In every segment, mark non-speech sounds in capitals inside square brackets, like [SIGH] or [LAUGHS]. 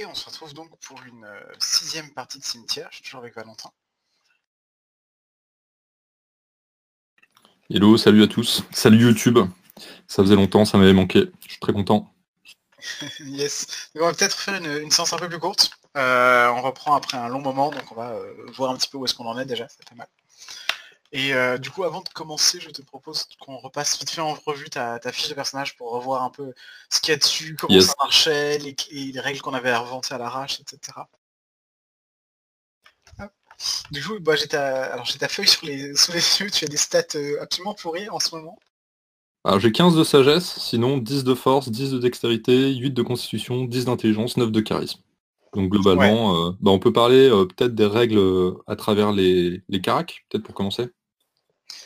Et on se retrouve donc pour une euh, sixième partie de cimetière. Je suis toujours avec Valentin. Hello, salut à tous. Salut YouTube. Ça faisait longtemps, ça m'avait manqué. Je suis très content. [LAUGHS] yes. on va peut-être faire une, séance un peu plus courte. Euh, on reprend après un long moment, donc on va euh, voir un petit peu où est-ce qu'on en est déjà, c'est pas mal. Et euh, du coup, avant de commencer, je te propose qu'on repasse vite fait en revue ta, fiche de personnage pour revoir un peu ce qu'il y a dessus, comment ça marchait, les, règles qu'on avait inventées à l'arrache, etc. Du coup, bah, j'ai ta... ta feuille sur les... [LAUGHS] sous les yeux, tu as des stats euh, absolument pourries en ce moment. Alors j'ai 15 de sagesse, sinon 10 de force, 10 de dextérité, 8 de constitution, 10 d'intelligence, 9 de charisme. Donc globalement, euh, bah, on peut parler peut-être des règles à travers les, les caracs, peut-être pour commencer.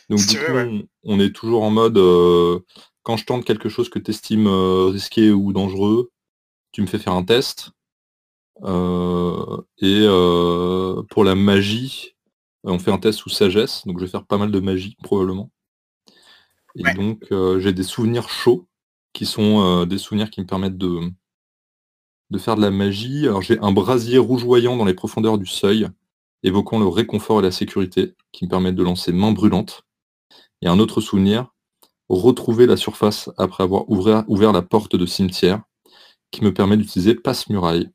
Donc du coup, on, est toujours en mode euh, quand je tente quelque chose que tu estimes euh, risqué ou dangereux, tu me fais faire un test. Euh, et pour la magie, on fait un test sous sagesse, donc je vais faire pas mal de magie probablement. Et donc j'ai des souvenirs chauds qui sont des souvenirs qui me permettent de, de faire de la magie. Alors j'ai un brasier rougeoyant dans les profondeurs du seuil, évoquant le réconfort et la sécurité, qui me permettent de lancer main brûlante. Et un autre souvenir, retrouver la surface après avoir ouvert, la porte de cimetière, qui me permet d'utiliser passe-muraille.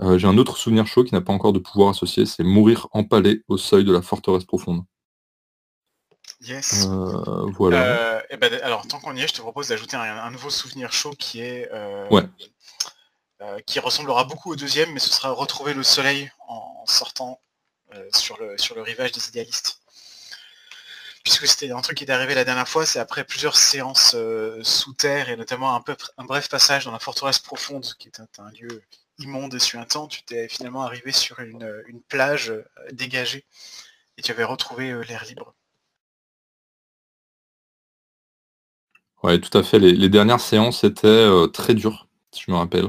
Euh, j'ai un autre souvenir chaud qui n'a pas encore de pouvoir associé, c'est mourir empalé au seuil de la forteresse profonde. Yes. Euh, voilà. Euh, et ben, alors, tant qu'on y est, je te propose d'ajouter un, nouveau souvenir chaud qui est. ouais. qui ressemblera beaucoup au deuxième, mais ce sera retrouver le soleil en sortant sur, le, sur le rivage des idéalistes puisque c'était un truc qui est arrivé la dernière fois, c'est après plusieurs séances euh, sous terre et notamment un, peu, un bref passage dans la forteresse profonde, qui est un, lieu immonde et suintant, tu t'es finalement arrivé sur une, plage euh, dégagée et tu avais retrouvé euh, l'air libre. Ouais, tout à fait. Les, dernières séances étaient très dures, si je me rappelle.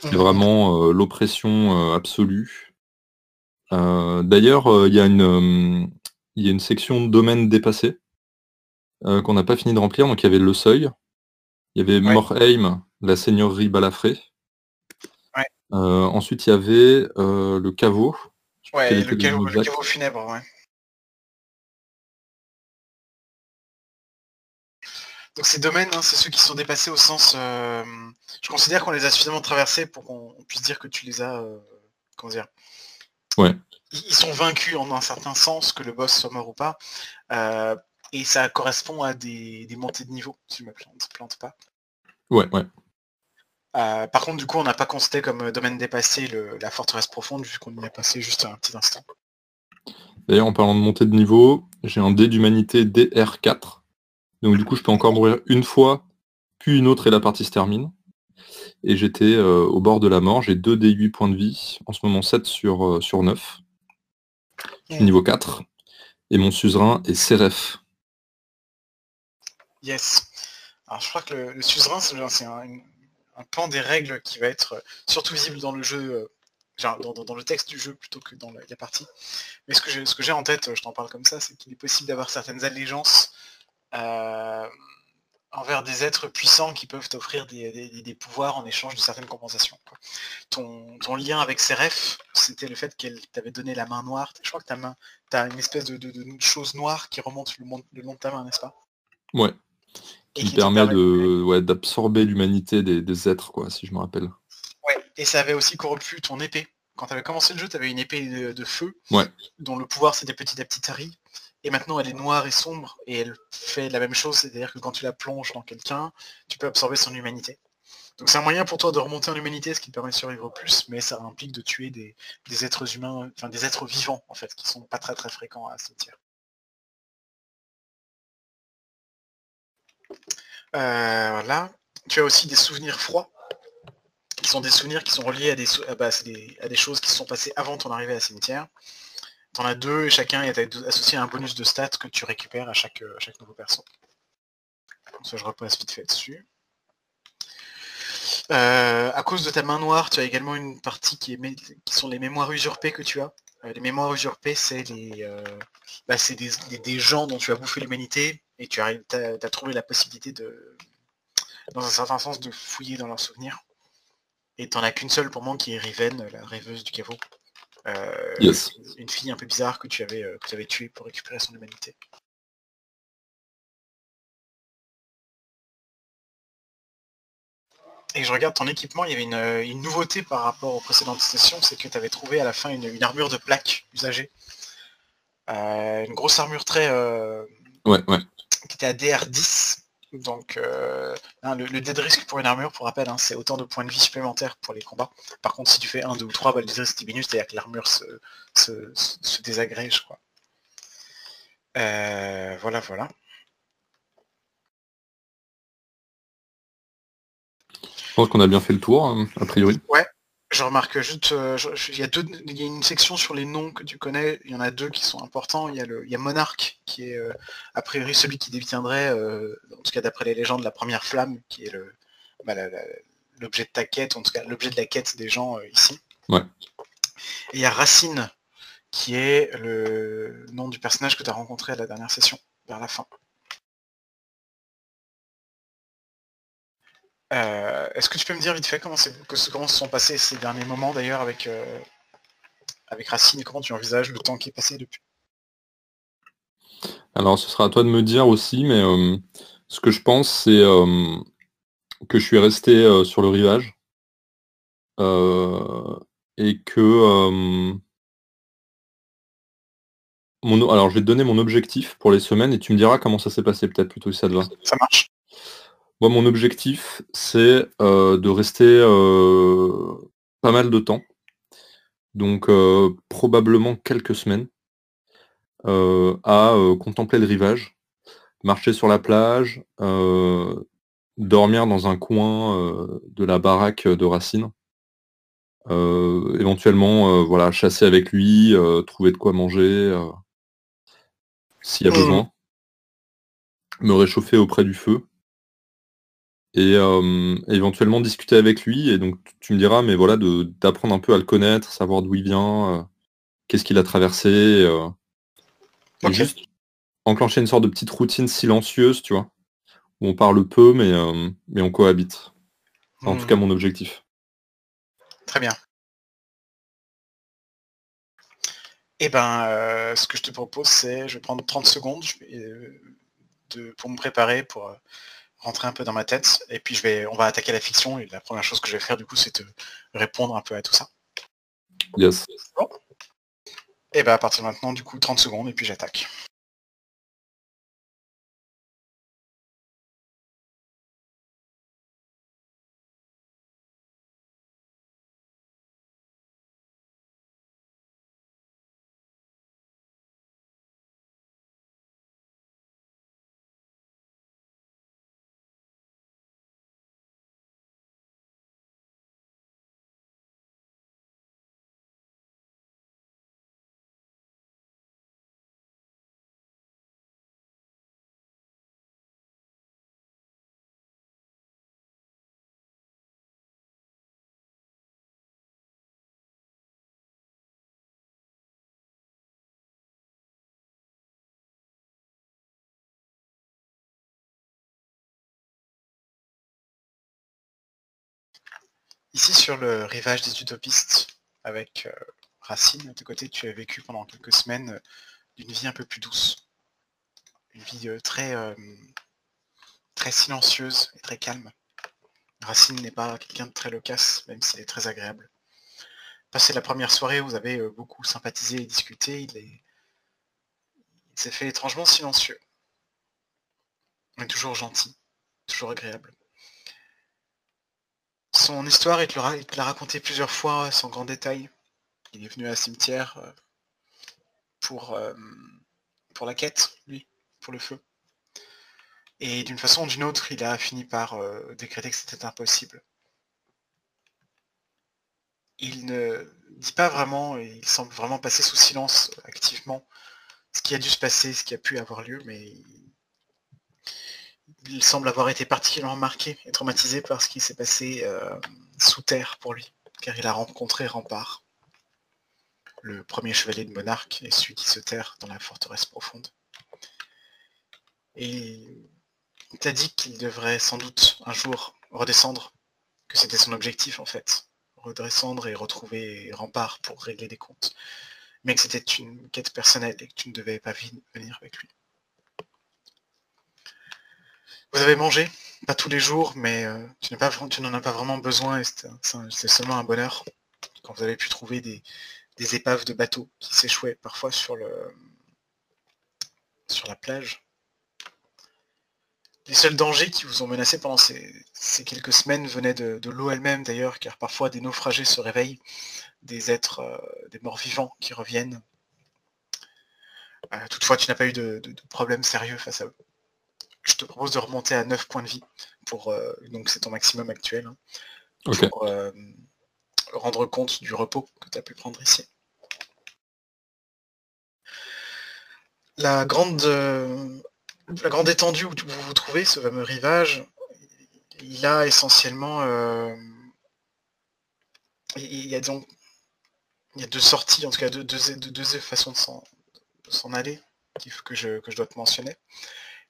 C'était mmh. vraiment l'oppression absolue. D'ailleurs, il y a une, il y a une section de domaine dépassé euh, qu'on n'a pas fini de remplir. Donc il y avait le seuil, il y avait Morheim, la seigneurie Balafré. Euh, ensuite il y avait euh, le caveau. Ouais, le caveau, funèbre, ouais. Donc ces domaines, hein, c'est ceux qui sont dépassés au sens. je considère qu'on les a suffisamment traversés pour qu'on puisse dire que tu les as. comment dire Ouais ils sont vaincus en un certain sens, que le boss soit mort ou pas. Euh, et ça correspond à des, montées de niveau, si je me plante, plante pas. Ouais, ouais. Euh, par contre, du coup, on n'a pas constaté comme domaine dépassé la forteresse profonde, vu qu'on y a passé juste un petit instant. D'ailleurs, en parlant de montée de niveau, j'ai un dé d'humanité DR4. Donc du coup, je peux encore mourir une fois, puis une autre et la partie se termine. Et j'étais euh, au bord de la mort, j'ai 2 D8 points de vie, en ce moment 7 sur, sur 9 niveau 4. Et mon suzerain est Seref. Yes. Alors je crois que le, suzerain, c'est un, pan des règles qui va être surtout visible dans le jeu, euh, dans, le texte du jeu plutôt que dans la, partie. Mais ce que j'ai en tête, je t'en parle comme ça, c'est qu'il est possible d'avoir certaines allégeances euh, envers des êtres puissants qui peuvent t'offrir des, pouvoirs en échange de certaines compensations. Ton, lien avec Seref, c'était le fait qu'elle t'avait donné la main noire. Je crois que ta main, tu as une espèce de, chose noire qui remonte le, long de ta main, n'est-ce pas? Ouais. qui, permet de d'absorber l'humanité des, êtres, quoi, si je me rappelle. Ouais, et ça avait aussi corrompu ton épée. Quand tu avais commencé le jeu, tu avais une épée de, feu, ouais. dont le pouvoir c'était petit à petit tari. Et maintenant, elle est noire et sombre, et elle fait la même chose, c'est-à-dire que quand tu la plonges dans quelqu'un, tu peux absorber son humanité. Donc c'est un moyen pour toi de remonter en humanité, ce qui te permet de survivre plus, mais ça implique de tuer des, êtres humains, enfin des êtres vivants, en fait, qui sont pas très très fréquents à ce tir. Euh, voilà. Tu as aussi des souvenirs froids, qui sont des souvenirs qui sont reliés à des, bah, choses qui se sont passées avant ton arrivée à cimetière. T'en as deux et chacun est associé à un bonus de stats que tu récupères à chaque, euh, nouveau perso. Comme ça, je repasse vite fait dessus. Euh, à cause de ta main noire, tu as également une partie qui, sont les mémoires usurpées que tu as. Euh, les mémoires usurpées, c'est les, bah, des, gens dont tu as bouffé l'humanité et tu as, as, trouvé la possibilité de, dans un certain sens, de fouiller dans leurs souvenirs. Et t'en as qu'une seule pour moi qui est Riven, la rêveuse du caveau. Euh, Yes. Une fille un peu bizarre que tu avais, euh, que tu avais tuée pour récupérer son humanité. Et je regarde ton équipement, il y avait une, euh, une nouveauté par rapport aux précédentes sessions, c'est que tu avais trouvé à la fin une, une armure de plaque usagée. Euh, une grosse armure très, euh, Ouais, ouais. qui était à DR10. Donc euh, hein, le, le dead risk pour une armure, pour rappel, hein, c'est autant de points de vie supplémentaires pour les combats. Par contre, si tu fais 1, 2 ou 3, bah, le dead risk diminue, c'est-à-dire que l'armure se, se, se- se désagrège. Quoi. Euh, voilà, voilà. Je pense qu'on a bien fait le tour, hein, a priori. Je remarque juste, euh, il y, a deux, il y a une section sur les noms que tu connais, il y en a deux qui sont importants. Il y a, le, il y a Monarque, qui est euh, a priori celui qui détiendrait, euh, en tout cas d'après les légendes, la première flamme, qui est le bah, l'objet de ta quête, en tout cas l'objet de la quête des gens euh, ici. Ouais. Et il y a Racine, qui est le nom du personnage que tu as rencontré à la dernière session, vers la fin. Euh, Est-ce que tu peux me dire vite fait comment, comment se sont passés ces derniers moments d'ailleurs avec, euh, avec Racine? Et comment tu envisages le temps qui est passé depuis? Alors, ce sera à toi de me dire aussi, mais euh, ce que je pense, c'est que je suis resté sur le rivage. Et que mon, alors je vais te donner mon objectif pour les semaines et tu me diras comment ça s'est passé peut-être plutôt si ça te va. Ça marche? Moi, mon objectif, c'est euh, de rester euh, pas mal de temps, donc euh, probablement quelques semaines, à contempler le rivage, marcher sur la plage, dormir dans un coin de la baraque de Racine, éventuellement voilà, chasser avec lui, trouver de quoi manger s'il y a Mhm. besoin, me réchauffer auprès du feu et euh, éventuellement discuter avec lui. Et donc tu- me diras, mais voilà, d'apprendre un peu à le connaître, savoir d'où il vient, euh, qu'est-ce qu'il a traversé, euh, et Ok. juste enclencher une sorte de petite routine silencieuse, tu vois, où on parle peu, mais, euh, mais on cohabite. Enfin, En tout Hmm, cas, mon objectif. Très bien. Eh ben, euh, ce que je te propose, c'est, je vais prendre 30 secondes je vais, euh, de- pour me préparer, pour euh, rentrer un peu dans ma tête, et puis je vais, on va attaquer la fiction, et la première chose que je vais faire, du coup, c'est te répondre un peu à tout ça. Yes. Et ben, à partir de maintenant, du coup, 30 secondes, et puis j'attaque. Ici, sur le rivage des utopistes, avec euh, Racine, à tes côtés, tu as vécu pendant quelques semaines euh, une vie un peu plus douce. Une vie euh, très, euh, très silencieuse et très calme. Racine n'est pas quelqu'un de très loquace, même s'il est très agréable. Passé la première soirée, vous avez beaucoup sympathisé et discuté, il est... il s'est fait étrangement silencieux. Mais toujours gentil, toujours agréable. Son histoire, il te l'a raconté plusieurs fois sans grand détail. Il est venu à un cimetière euh, pour, euh, pour la quête, lui, pour le feu. Et d'une façon ou d'une autre, il a fini par euh, décréter que c'était impossible. Il ne dit pas vraiment, et il semble vraiment passer sous silence euh, activement ce qui a dû se passer, ce qui a pu avoir lieu, mais il semble avoir été particulièrement marqué et traumatisé par ce qui s'est passé euh, sous terre pour lui, car il a rencontré Rempart, le premier chevalier de monarque et celui qui se terre dans la forteresse profonde. Et il t'a dit qu'il devrait sans doute un jour redescendre, que c'était son objectif en fait, redescendre et retrouver Rempart pour régler des comptes. Mais que c'était une quête personnelle et que tu ne devais pas venir avec lui. Vous avez mangé, pas tous les jours, mais euh, tu n'en as pas vraiment besoin et c'est seulement un bonheur quand vous avez pu trouver des, épaves de bateaux qui s'échouaient parfois sur, la plage. Les seuls dangers qui vous ont menacé pendant ces, quelques semaines venaient de, l'eau elle-même d'ailleurs, car parfois des naufragés se réveillent, des êtres, euh, des morts vivants qui reviennent. Euh, toutefois, tu n'as pas eu de, de, problème sérieux face à eux je te propose de remonter à 9 points de vie. Pour, euh, donc c'est ton maximum actuel. Hein, pour euh, rendre compte du repos que tu as pu prendre ici. La grande, euh, la grande étendue où vous vous trouvez, ce fameux rivage, il a essentiellement... il y a donc il y a deux sorties, en tout cas deux, deux, façons de s'en aller que je, que je dois te mentionner.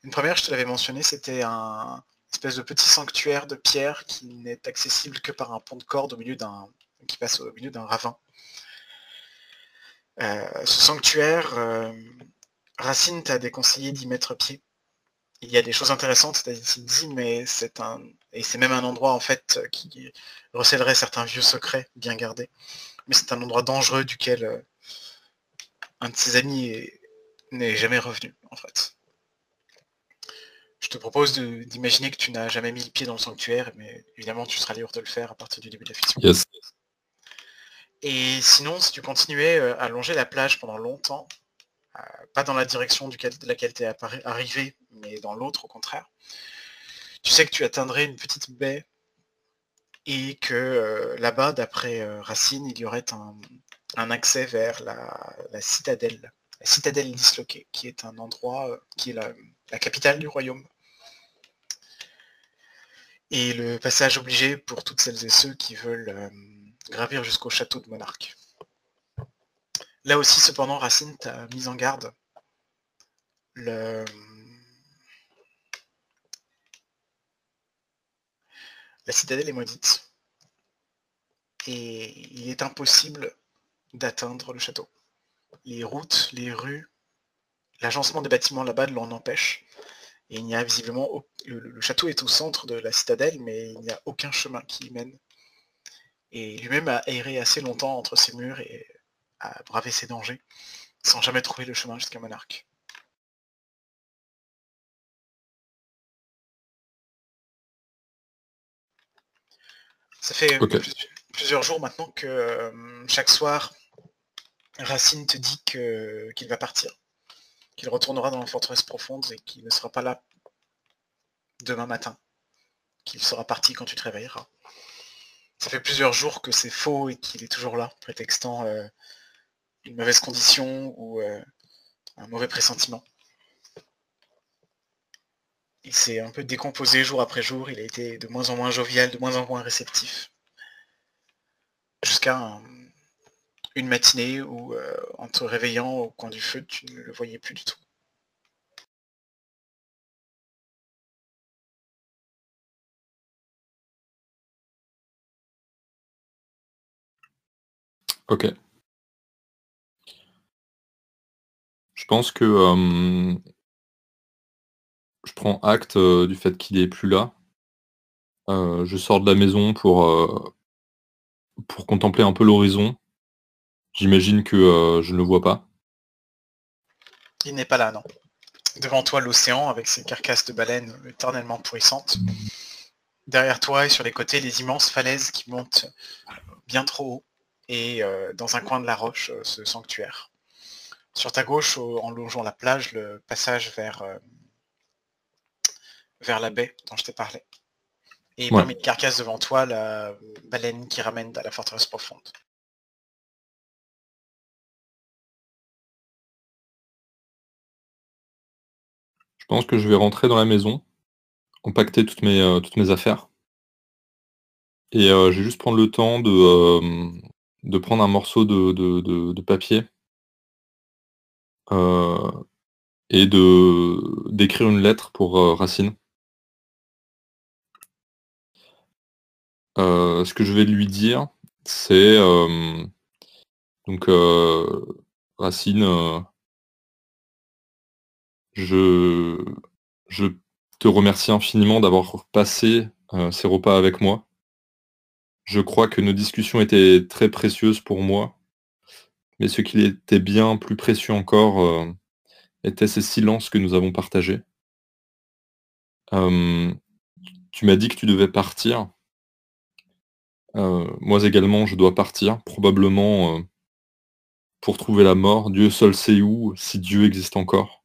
Une première, je te l'avais mentionné, c'était un espèce de petit sanctuaire de pierre qui n'est accessible que par un pont de corde au milieu d'un qui passe au milieu d'un ravin. Euh, ce sanctuaire, euh, Racine t'a déconseillé d'y mettre pied. Il y a des choses intéressantes, t'as dit, mais c'est un. Et c'est même un endroit en fait qui recèlerait certains vieux secrets bien gardés. Mais c'est un endroit dangereux duquel euh, un de ses amis n'est jamais revenu, en fait. Je te propose d'imaginer que tu n'as jamais mis le pied dans le sanctuaire, mais évidemment tu seras libre de le faire à partir du début de la fiction. Et sinon, si tu continuais euh, à longer la plage pendant longtemps, euh, pas dans la direction de laquelle tu es arrivé, mais dans l'autre au contraire, tu sais que tu atteindrais une petite baie et que euh, là-bas, d'après Racine, il y aurait un, accès vers la, citadelle, la citadelle disloquée, qui est un endroit qui est la, la capitale du royaume. Et le passage obligé pour toutes celles et ceux qui veulent euh, gravir jusqu'au château de Monarque. Là aussi, cependant, Racine t'a mis en garde. La citadelle est maudite. Et il est impossible d'atteindre le château. Les routes, les rues, L'agencement des bâtiments là-bas l'en empêche. Et il n'y a visiblement... Le, château est au centre de la citadelle, mais il n'y a aucun chemin qui y mène. Et lui-même a erré assez longtemps entre ses murs et a bravé ses dangers, sans jamais trouver le chemin jusqu'à Monarque. Ça fait plusieurs jours maintenant que euh, chaque soir, Racine te dit qu'il va partir qu'il retournera dans la forteresse profonde et qu'il ne sera pas là demain matin, qu'il sera parti quand tu te réveilleras. Ça fait plusieurs jours que c'est faux et qu'il est toujours là, prétextant euh, une mauvaise condition ou euh, un mauvais pressentiment. Il s'est un peu décomposé jour après jour, il a été de moins en moins jovial, de moins en moins réceptif. Jusqu'à une matinée où, euh, en te réveillant au coin du feu, tu ne le voyais plus du tout. Ok. Je pense que je prends acte euh, du fait qu'il est plus là. Euh, je sors de la maison pour, pour contempler un peu l'horizon J'imagine que euh, je ne le vois pas. Il n'est pas là, non. Devant toi, l'océan, avec ses carcasses de baleines éternellement pourrissantes. Derrière toi et sur les côtés, les immenses falaises qui montent bien trop haut. Et euh, dans un coin de la roche, euh, ce sanctuaire. Sur ta gauche, en longeant la plage, le passage vers, vers la baie dont je t'ai parlé. Et parmi les carcasses devant toi, la baleine qui ramène à la forteresse profonde. Pense que je vais rentrer dans la maison, compacter toutes mes, euh, toutes mes affaires. Et euh, je vais juste prendre le temps de, euh, de prendre un morceau de, papier et de d'écrire une lettre pour Racine. ce que je vais lui dire, c'est donc Racine, je, te remercie infiniment d'avoir passé ces repas avec moi. Je crois que nos discussions étaient très précieuses pour moi, mais ce qui était bien plus précieux encore étaient ces silences que nous avons partagés. tu m'as dit que tu devais partir. moi également, je dois partir, probablement pour trouver la mort. Dieu seul sait où, si Dieu existe encore.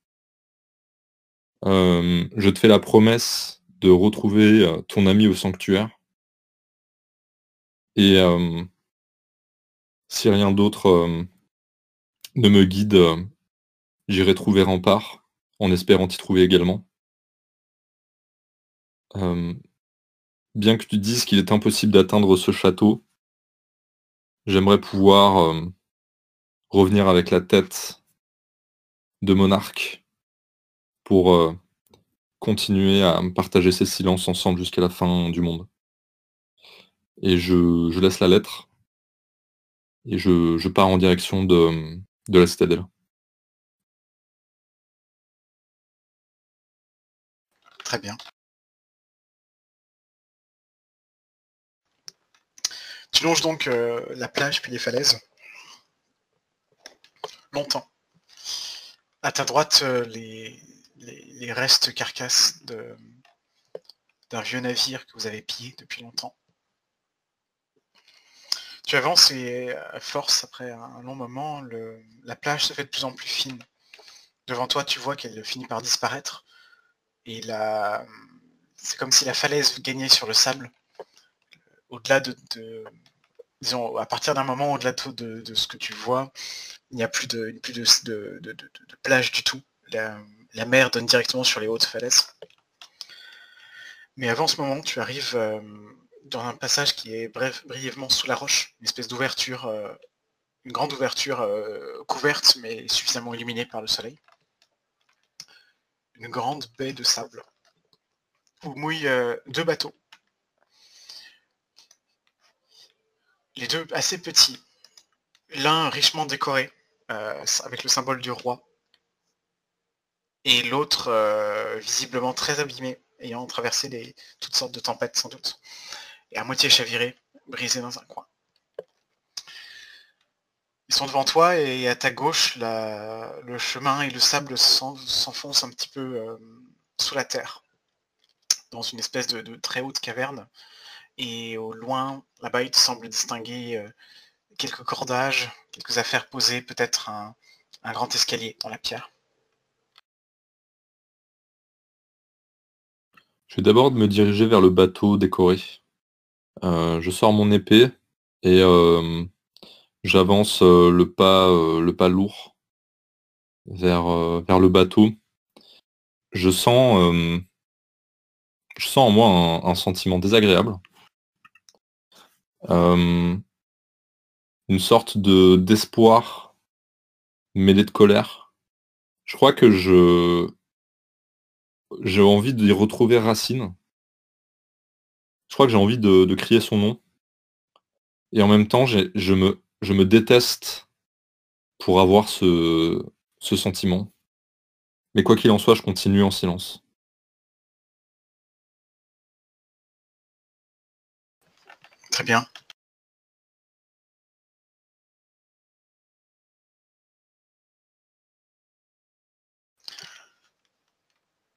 Je te fais la promesse de retrouver ton ami au sanctuaire. Et si rien d'autre ne me guide, j'irai trouver Rempart, en espérant t'y trouver également. bien que tu dises qu'il est impossible d'atteindre ce château, j'aimerais pouvoir revenir avec la tête de monarque pour continuer à partager ces silences ensemble jusqu'à la fin du monde. Et je, laisse la lettre et je, pars en direction de, de la citadelle. Très bien. Tu longes donc euh, la plage puis les falaises. Longtemps. À ta droite, euh, les, les, restes carcasses d'un vieux navire que vous avez pillé depuis longtemps. Tu avances et à force, après un long moment, la plage se fait de plus en plus fine. Devant toi, tu vois qu'elle finit par disparaître. Et là, c'est comme si la falaise gagnait sur le sable. Au-delà de, Disons, à partir d'un moment, au-delà de, ce que tu vois, il n'y a plus de, plus de, plage du tout. La, mer donne directement sur les hautes falaises. Mais avant ce moment, tu arrives euh, dans un passage qui est brièvement sous la roche, une espèce d'ouverture, euh, une grande ouverture euh, couverte mais suffisamment illuminée par le soleil. Une grande baie de sable où mouillent deux bateaux. Les deux assez petits. L'un richement décoré avec le symbole du roi et l'autre visiblement très abîmé ayant traversé toutes sortes de tempêtes sans doute et à moitié chaviré, brisé dans un coin. Ils sont devant toi et à ta gauche, le chemin et le sable s'enfoncent un petit peu euh, sous la terre, dans une espèce de, très haute caverne. Et au loin, là-bas, il te semble distinguer euh, quelques cordages, quelques affaires posées, peut-être un grand escalier dans la pierre. Je vais d'abord me diriger vers le bateau décoré. Euh, je sors mon épée et euh, j'avance euh, le pas le pas lourd vers, vers le bateau. Je sens je sens en moi un, sentiment désagréable. une sorte de d'espoir mêlé de colère. Je crois que je j'ai envie d'y retrouver Racine. Je crois que j'ai envie de, crier son nom. Et en même temps, je me, déteste pour avoir ce, ce sentiment. Mais quoi qu'il en soit, je continue en silence. Très bien.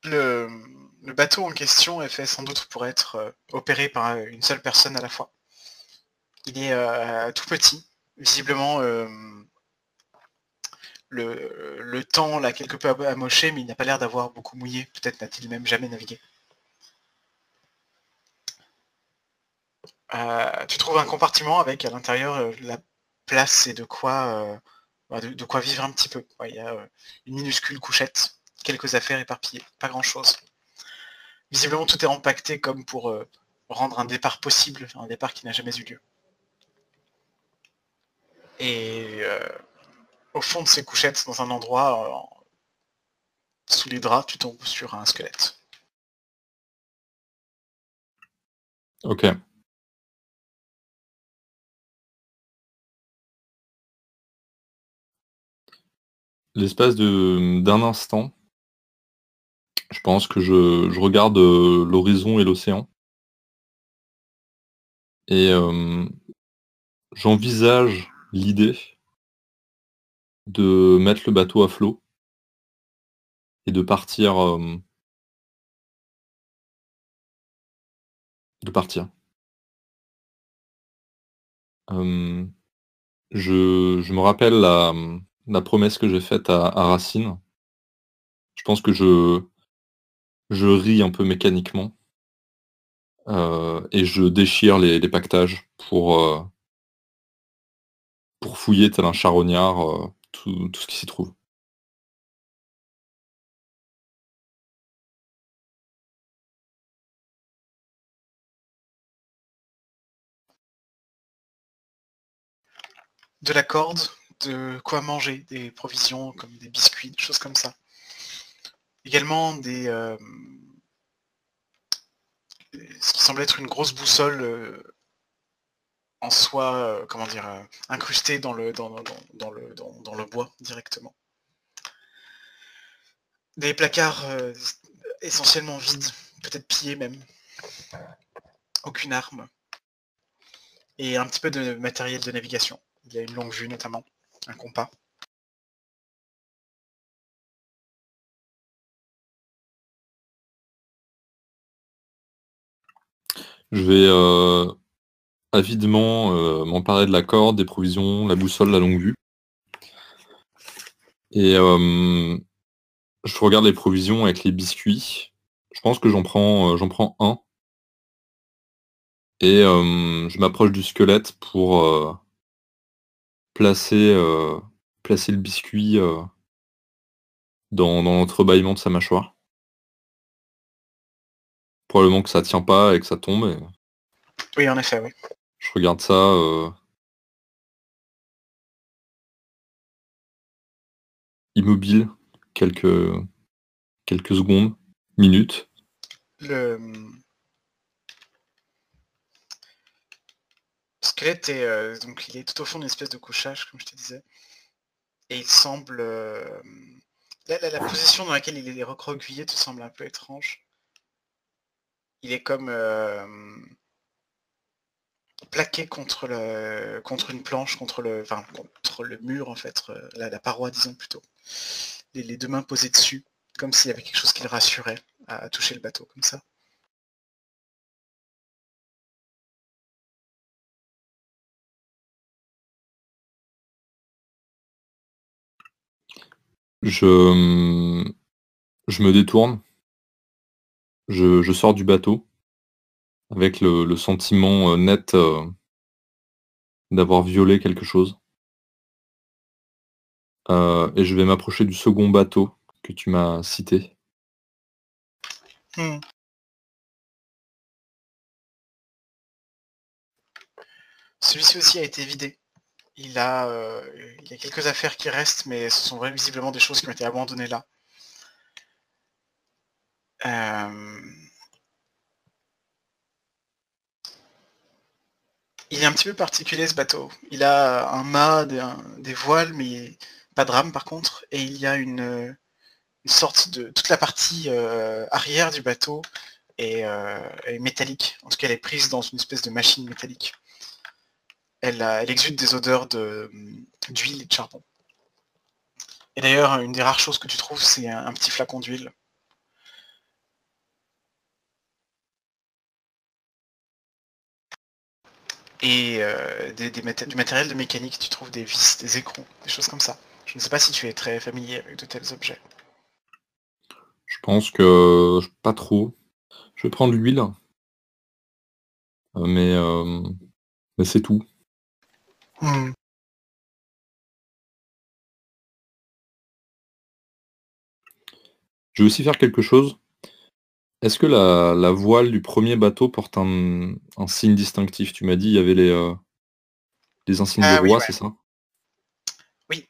Le, le bateau en question est fait sans doute pour être euh, opéré par euh, une seule personne à la fois. Il est euh, tout petit, visiblement le, temps l'a quelque peu amoché, mais il n'a pas l'air d'avoir beaucoup mouillé. Peut-être n'a-t-il même jamais navigué. tu trouves un compartiment avec à l'intérieur la place et de quoi, bah, de, quoi vivre un petit peu. il y a une minuscule couchette, quelques affaires éparpillées, pas grand-chose. Visiblement, tout est empaqueté comme pour euh, rendre un départ possible, un départ qui n'a jamais eu lieu. Et euh, au fond de ces couchettes, dans un endroit, euh, sous les draps, tu tombes sur un squelette. Ok. L'espace d'un instant, je pense que je, regarde l'horizon et l'océan. Et j'envisage l'idée de mettre le bateau à flot et de partir de partir. je, me rappelle la, promesse que j'ai faite à, Racine. Je pense que je, je ris un peu mécaniquement euh, et je déchire les, pactages pour, euh, pour fouiller tel un charognard euh, tout ce qui s'y trouve. de la corde, de quoi manger, des provisions comme des biscuits, des choses comme ça. Également des, euh, ce qui semble être une grosse boussole euh, en soi, euh, comment dire, incrustée dans le, dans, dans, le, dans, le bois directement. Des placards essentiellement vides, peut-être pillés même. Aucune arme. Et un petit peu de matériel de navigation. Il y a une longue vue notamment, un compas. Je vais euh, avidement euh, m'emparer de la corde, des provisions, la boussole, la longue vue. Et euh, je regarde les provisions avec les biscuits. Je pense que j'en prends, prends un. Et je m'approche du squelette pour placer, placer le biscuit dans, dans l'entrebâillement de sa mâchoire. Probablement que ça tient pas et que ça tombe. Oui, en effet, oui. Je regarde ça. Euh, immobile, quelques, quelques secondes, minutes. Le squelette est euh, donc il est tout au fond d'une espèce de couchage, comme je te disais. Et il semble. Euh, la, position dans laquelle il est recroquevillé te semble un peu étrange il est comme plaqué contre une planche, contre le enfin, contre le mur en fait, euh, la, paroi disons plutôt. Les, deux mains posées dessus, comme s'il y avait quelque chose qui le rassurait à, toucher le bateau comme ça. Je me détourne je, sors du bateau avec le, sentiment euh, net euh, d'avoir violé quelque chose. Euh, et je vais m'approcher du second bateau que tu m'as cité. Hmm. Celui-ci aussi a été vidé. Il a, il y a quelques affaires qui restent, mais ce sont visiblement des choses qui ont été abandonnées là. Il est un petit peu particulier ce bateau. Il a un mât, des, voiles, mais pas de rame par contre. Et il y a une, sorte de... Toute la partie euh, arrière du bateau euh, est, métallique. En tout cas, elle est prise dans une espèce de machine métallique. Elle exude des odeurs d'huile et de charbon. Et d'ailleurs, une des rares choses que tu trouves, c'est un petit flacon d'huile. Et euh, des, du matériel de mécanique, tu trouves des vis, des écrous, des choses comme ça. Je ne sais pas si tu es très familier avec de tels objets. Je pense que pas trop. Je vais prendre l'huile. Euh, mais, euh, mais c'est tout. Hmm. Je vais aussi faire quelque chose. Est-ce que la, voile du premier bateau porte un, signe distinctif? Tu m'as dit il y avait les, euh, insignes de ah roi, c'est ça? Oui.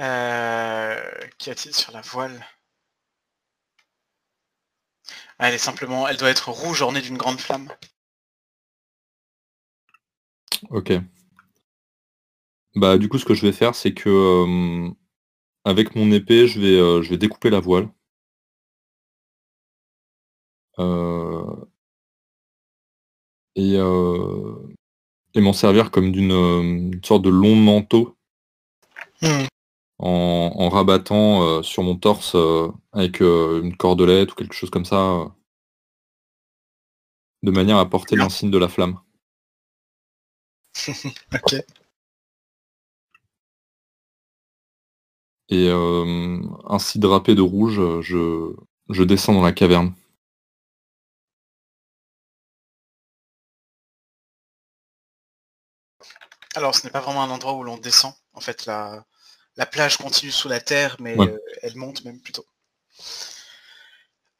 Euh, Qu'y a-t-il sur la voile? Elle est simplement, elle doit être rouge ornée d'une grande flamme. Ok. Bah du coup ce que je vais faire c'est que euh, avec mon épée, je vais, je vais découper la voile. Et, et m'en servir comme d'une sorte de long manteau mmh. en, rabattant sur mon torse avec une cordelette ou quelque chose comme ça, de manière à porter l'insigne de la flamme. [LAUGHS] ok. Et ainsi drapé de rouge, je, je descends dans la caverne. Alors, ce n'est pas vraiment un endroit où l'on descend. En fait, la, la plage continue sous la terre, mais euh, elle monte même plutôt.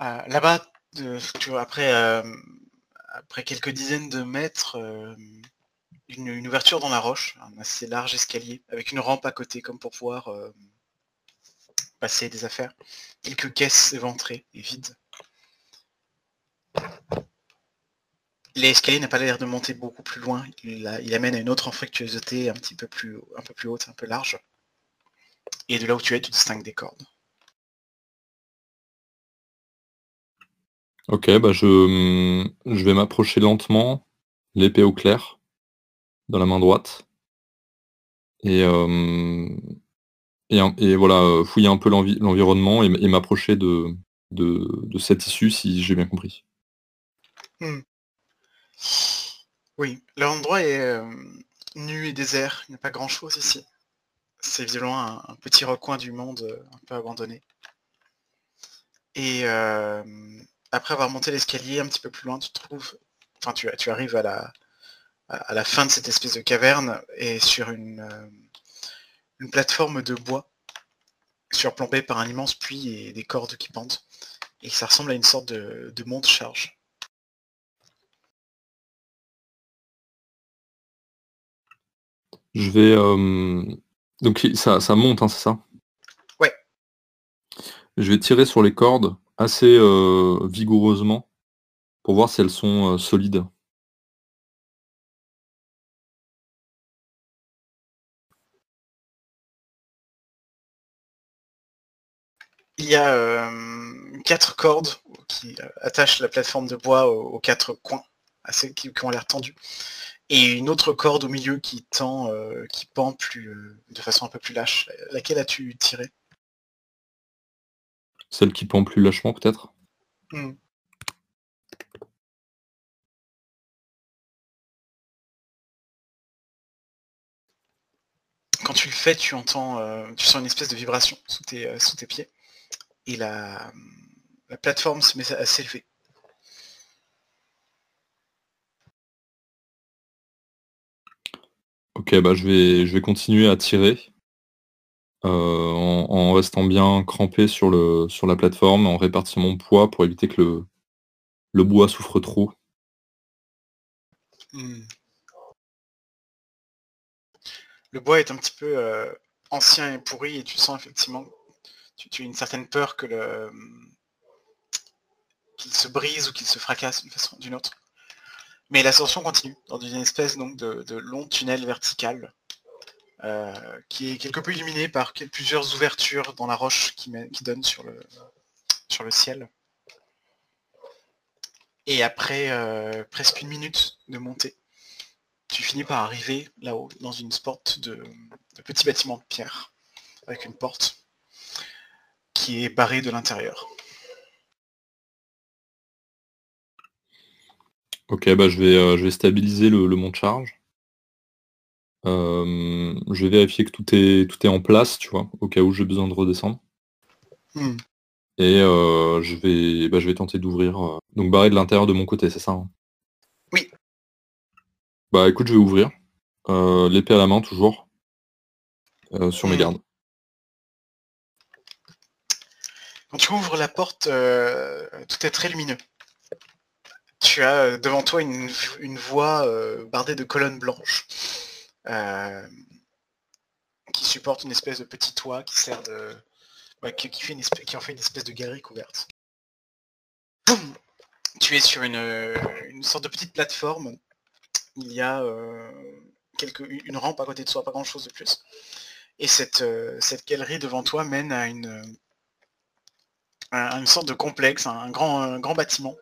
Euh, là-bas, après, euh, après quelques dizaines de mètres, une, ouverture dans la roche, un assez large escalier, avec une rampe à côté, comme pour pouvoir passer des affaires. Quelques caisses éventrées et vides. L'escalier n'a pas l'air de monter beaucoup plus loin. Il, amène à une autre anfractuosité un petit peu plus, un peu plus haute, un peu large. Et de là où tu es, tu distingues des cordes. Ok, bah je, je vais m'approcher lentement, l'épée au clair, dans la main droite. Et, euh, et, voilà, euh, fouiller un peu l'environnement et, m'approcher de, de, cette issue si j'ai bien compris. Hmm. Oui, l'endroit est nu et désert, il n'y a pas grand-chose ici. C'est visiblement un, petit recoin du monde euh, un peu abandonné. Et après avoir monté l'escalier un petit peu plus loin, tu trouves, enfin tu, arrives à la, fin de cette espèce de caverne et sur une, une plateforme de bois surplombée par un immense puits et des cordes qui pendent. Et ça ressemble à une sorte de, de monte-charge. Je vais. Euh, donc ça, ça monte, hein, c'est ça? Ouais. Je vais tirer sur les cordes assez euh, vigoureusement pour voir si elles sont euh, solides. Il y a quatre cordes qui attachent la plateforme de bois aux, quatre coins, assez, qui ont l'air tendus et une autre corde au milieu qui tend, euh, qui pend plus, euh, de façon un peu plus lâche. Laquelle as-tu tiré? Celle qui pend plus lâchement peut-être? Hmm. Quand tu le fais, tu entends, euh, tu sens une espèce de vibration sous tes, sous tes pieds. Et la, la plateforme se met à s'élever. Ok, bah je vais, je vais continuer à tirer euh, en, restant bien crampé sur, le, sur la plateforme, en répartissant mon poids pour éviter que le, le bois souffre trop. Hmm. Le bois est un petit peu euh, ancien et pourri et tu sens effectivement, tu, as une certaine peur que le qu'il se brise ou qu'il se fracasse d'une façon d'une autre. Mais l'ascension continue dans une espèce donc de, long tunnel vertical euh, qui est quelque peu illuminé par plusieurs ouvertures dans la roche qui, qui donnent sur le, sur le ciel. Et après euh, presque une minute de montée, tu finis par arriver là-haut dans une porte de, de petit bâtiment de pierre avec une porte qui est barrée de l'intérieur. Ok, bah je vais, euh, je vais stabiliser le, le mont de charge. Euh, je vais vérifier que tout est, tout est en place, tu vois, au cas où j'ai besoin de redescendre. Hmm. Et euh, je, vais, bah, je vais tenter d'ouvrir. donc barrer de l'intérieur de mon côté, c'est ça hein? Oui. Bah écoute, je vais ouvrir. L'épée à la main, toujours. sur mes hmm. gardes. Quand tu ouvres la porte, tout est très lumineux tu as euh, devant toi une, voie euh, bardée de colonnes blanches euh, qui supporte une espèce de petit toit qui sert de. qui, fait une qui en fait une espèce de galerie couverte. Tu es sur une, sorte de petite plateforme. Il y a quelques, une rampe à côté de soi, pas grand chose de plus. Et cette, cette galerie devant toi mène à une, une sorte de complexe, un, grand, grand bâtiment,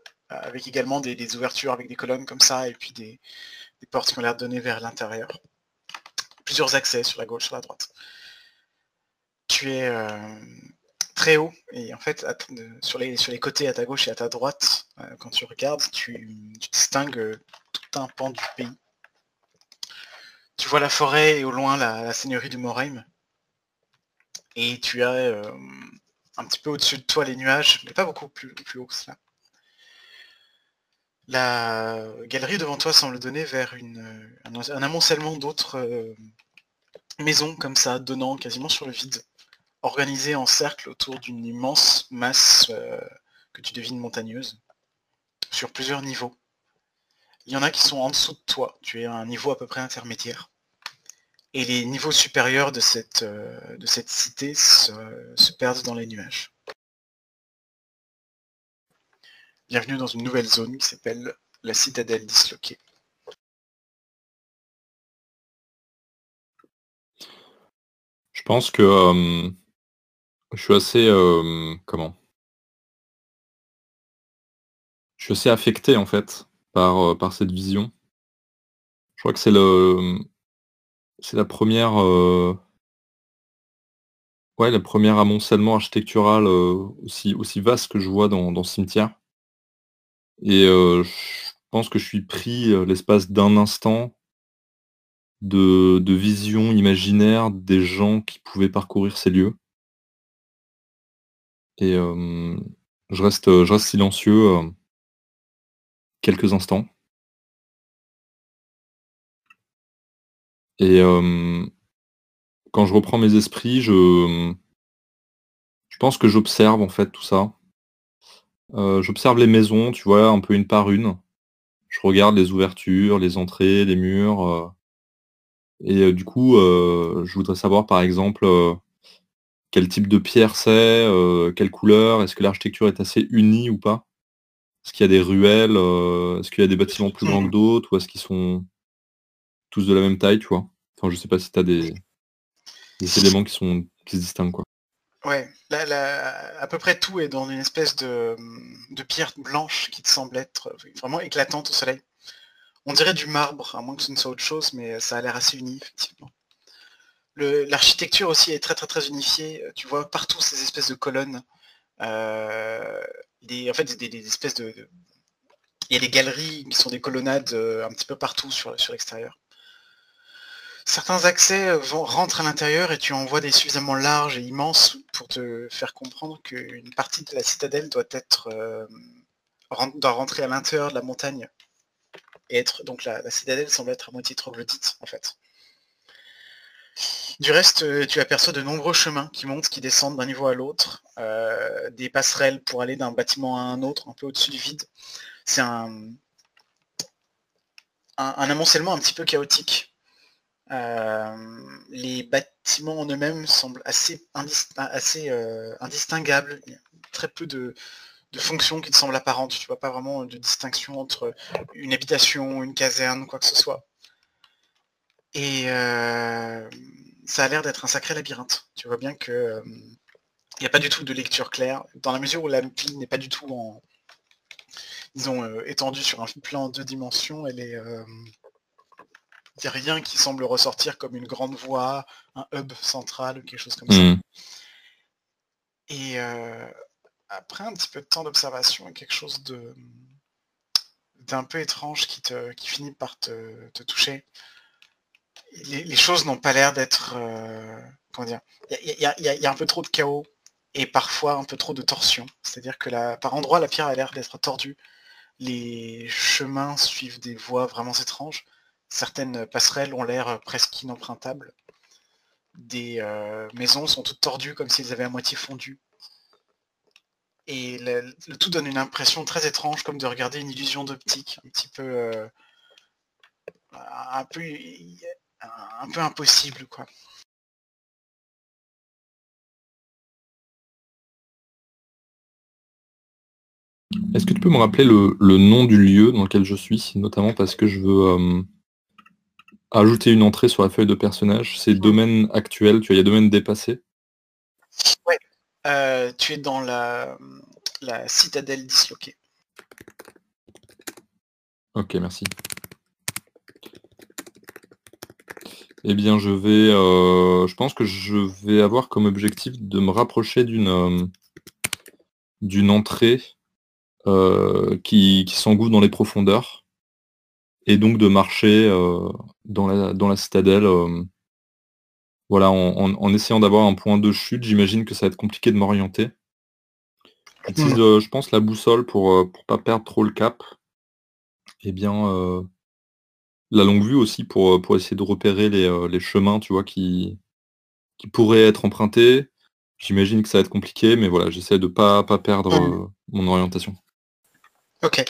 avec également des, ouvertures avec des colonnes comme ça, et puis des, portes qui ont l'air données vers l'intérieur. Plusieurs accès sur la gauche, sur la droite. Tu es très haut, et en fait, sur, les, côtés à ta gauche et à ta droite, quand tu regardes, tu, distingues tout un pan du pays. Tu vois la forêt et au loin la, seigneurie du Morheim. Et tu as un petit peu au-dessus de toi les nuages, mais pas beaucoup plus, plus haut que cela. La galerie devant toi semble donner vers une, un, amoncellement d'autres euh, maisons comme ça, donnant quasiment sur le vide, organisées en cercle autour d'une immense masse euh, que tu devines montagneuse, sur plusieurs niveaux. Il y en a qui sont en dessous de toi, tu es à un niveau à peu près intermédiaire. Et les niveaux supérieurs euh, de cette cité se, perdent dans les nuages. Bienvenue dans une nouvelle zone qui s'appelle la citadelle disloquée. Je pense que euh, je suis assez euh, comment? Je suis assez affecté en fait par, par cette vision. Je crois que c'est le c'est la première, euh, ouais, amoncellement architectural, euh, aussi aussi vaste que je vois dans dans cimetière et je pense que je suis pris, l'espace d'un instant de vision imaginaire des gens qui pouvaient parcourir ces lieux. Et je reste, silencieux, quelques instants. Et quand je reprends mes esprits, je pense que j'observe en fait tout ça. J'observe les maisons, tu vois, un peu une par une. Je regarde les ouvertures, les entrées, les murs, et du coup, je voudrais savoir par exemple, quel type de pierre c'est, quelle couleur, est-ce que l'architecture est assez unie ou pas? Est-ce qu'il y a des ruelles, est-ce qu'il y a des bâtiments plus grands que d'autres ou est-ce qu'ils sont tous de la même taille, tu vois? Enfin, je sais pas si tu as des, éléments qui sont qui se distinguent, quoi. Ouais, là, à peu près tout est dans une espèce de, pierre blanche qui te semble être vraiment éclatante au soleil. On dirait du marbre, à moins que ce ne soit autre chose, mais ça a l'air assez uni, effectivement. L'architecture aussi est très très très unifiée. Tu vois partout ces espèces de colonnes. Euh, en fait, des, des, espèces de, Il y a des galeries qui sont des colonnades euh, un petit peu partout sur, sur l'extérieur certains accès euh, rentrent à l'intérieur et tu en vois des suffisamment larges et immenses pour te faire comprendre qu'une partie de la citadelle doit être euh, rentrer à l'intérieur de la montagne. Et donc la, citadelle semble être à moitié troglodyte en fait. Du reste, euh, tu aperçois de nombreux chemins qui montent, qui descendent d'un niveau à l'autre, des passerelles pour aller d'un bâtiment à un autre, un peu au-dessus du vide. C'est un, un amoncellement un petit peu chaotique euh, les bâtiments en eux-mêmes semblent assez, assez euh, indistinguables. Il y a très peu de, fonctions qui te semblent apparentes. Tu vois pas vraiment de distinction entre une habitation, une caserne, quoi que ce soit. Et euh, ça a l'air d'être un sacré labyrinthe. Tu vois bien que il n'y a pas du tout de lecture claire, dans la mesure où la ville n'est pas du tout en disons étendue sur un plan de deux dimensions, elle est il n'y a rien qui semble ressortir comme une grande voie, un hub central ou quelque chose comme ça. Mmh. Et euh, après un petit peu de temps d'observation, quelque chose de d'un peu étrange qui, te, qui finit par te, toucher. Les, choses n'ont pas l'air d'être... Euh, comment dire Il y, a, un peu trop de chaos et parfois un peu trop de torsion. C'est-à-dire que la, par endroits, la pierre a l'air d'être tordue. Les chemins suivent des voies vraiment étranges certaines passerelles ont l'air presque inempruntables. Des euh, maisons sont toutes tordues comme si elles avaient à moitié fondu. Et le, tout donne une impression très étrange, comme de regarder une illusion d'optique, un petit peu, euh, un peu, un peu impossible, quoi. Est-ce que tu peux me rappeler le, nom du lieu dans lequel je suis, notamment parce que je veux euh, ajouter une entrée sur la feuille de personnage. C'est domaine actuel, tu as, il y a domaine dépassé. Ouais. Euh, tu es dans la, la citadelle disloquée. Ok, merci. Eh bien, je vais, euh, je pense que je vais avoir comme objectif de me rapprocher d'une euh, d'une entrée qui, qui s'engouffre dans les profondeurs et donc de marcher dans, la, dans la citadelle voilà, en, essayant d'avoir un point de chute, j'imagine que ça va être compliqué de m'orienter. J'utilise, mmh. je pense, la boussole pour ne pas perdre trop le cap. Et eh bien, la longue vue aussi pour, pour essayer de repérer les, chemins, tu vois, qui, qui pourraient être empruntés. J'imagine que ça va être compliqué, mais voilà, j'essaie de ne pas, pas perdre mmh. mon orientation. Ok.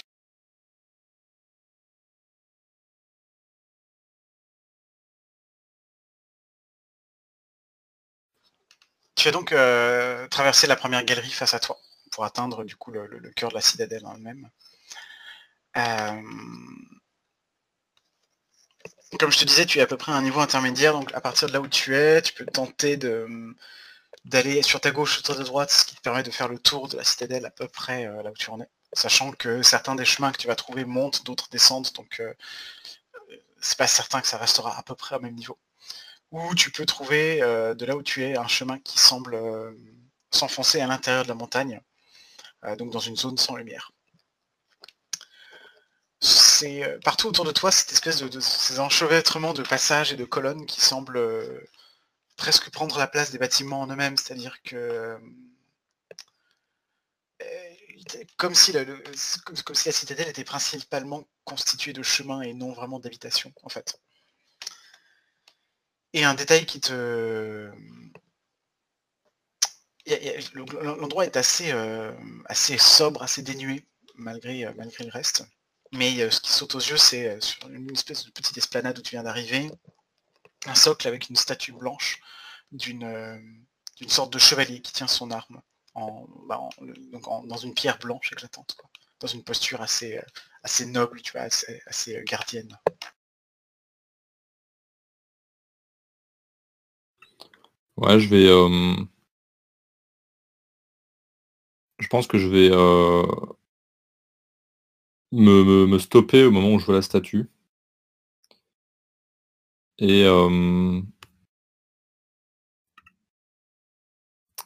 Tu vas donc euh, traverser la première galerie face à toi pour atteindre du coup le, cœur de la citadelle en elle-même. Euh, comme je te disais, tu es à peu près à un niveau intermédiaire, donc à partir de là où tu es, tu peux tenter d'aller sur ta gauche ou sur ta droite, ce qui te permet de faire le tour de la citadelle à peu près euh, là où tu en es. Sachant que certains des chemins que tu vas trouver montent, d'autres descendent, donc c'est pas certain que ça restera à peu près au même niveau où tu peux trouver euh, de là où tu es un chemin qui semble euh, s'enfoncer à l'intérieur de la montagne, euh, donc dans une zone sans lumière. C'est partout autour de toi cette espèce de, ces enchevêtrements de passages et de colonnes qui semblent presque prendre la place des bâtiments en eux-mêmes, c'est-à-dire que comme si, comme si la citadelle était principalement constituée de chemins et non vraiment d'habitations en fait. Et un détail qui te... L'endroit est assez, euh, assez sobre, assez dénué, malgré, euh, malgré le reste. Mais euh, ce qui saute aux yeux, c'est sur une espèce de petite esplanade où tu viens d'arriver, un socle avec une statue blanche d'une sorte de chevalier qui tient son arme bah, dans une pierre blanche éclatante, dans une posture assez, assez noble, tu vois, assez, assez gardienne. Ouais, je vais. Euh, je pense que je vais euh, me, me, stopper au moment où je vois la statue. Et euh,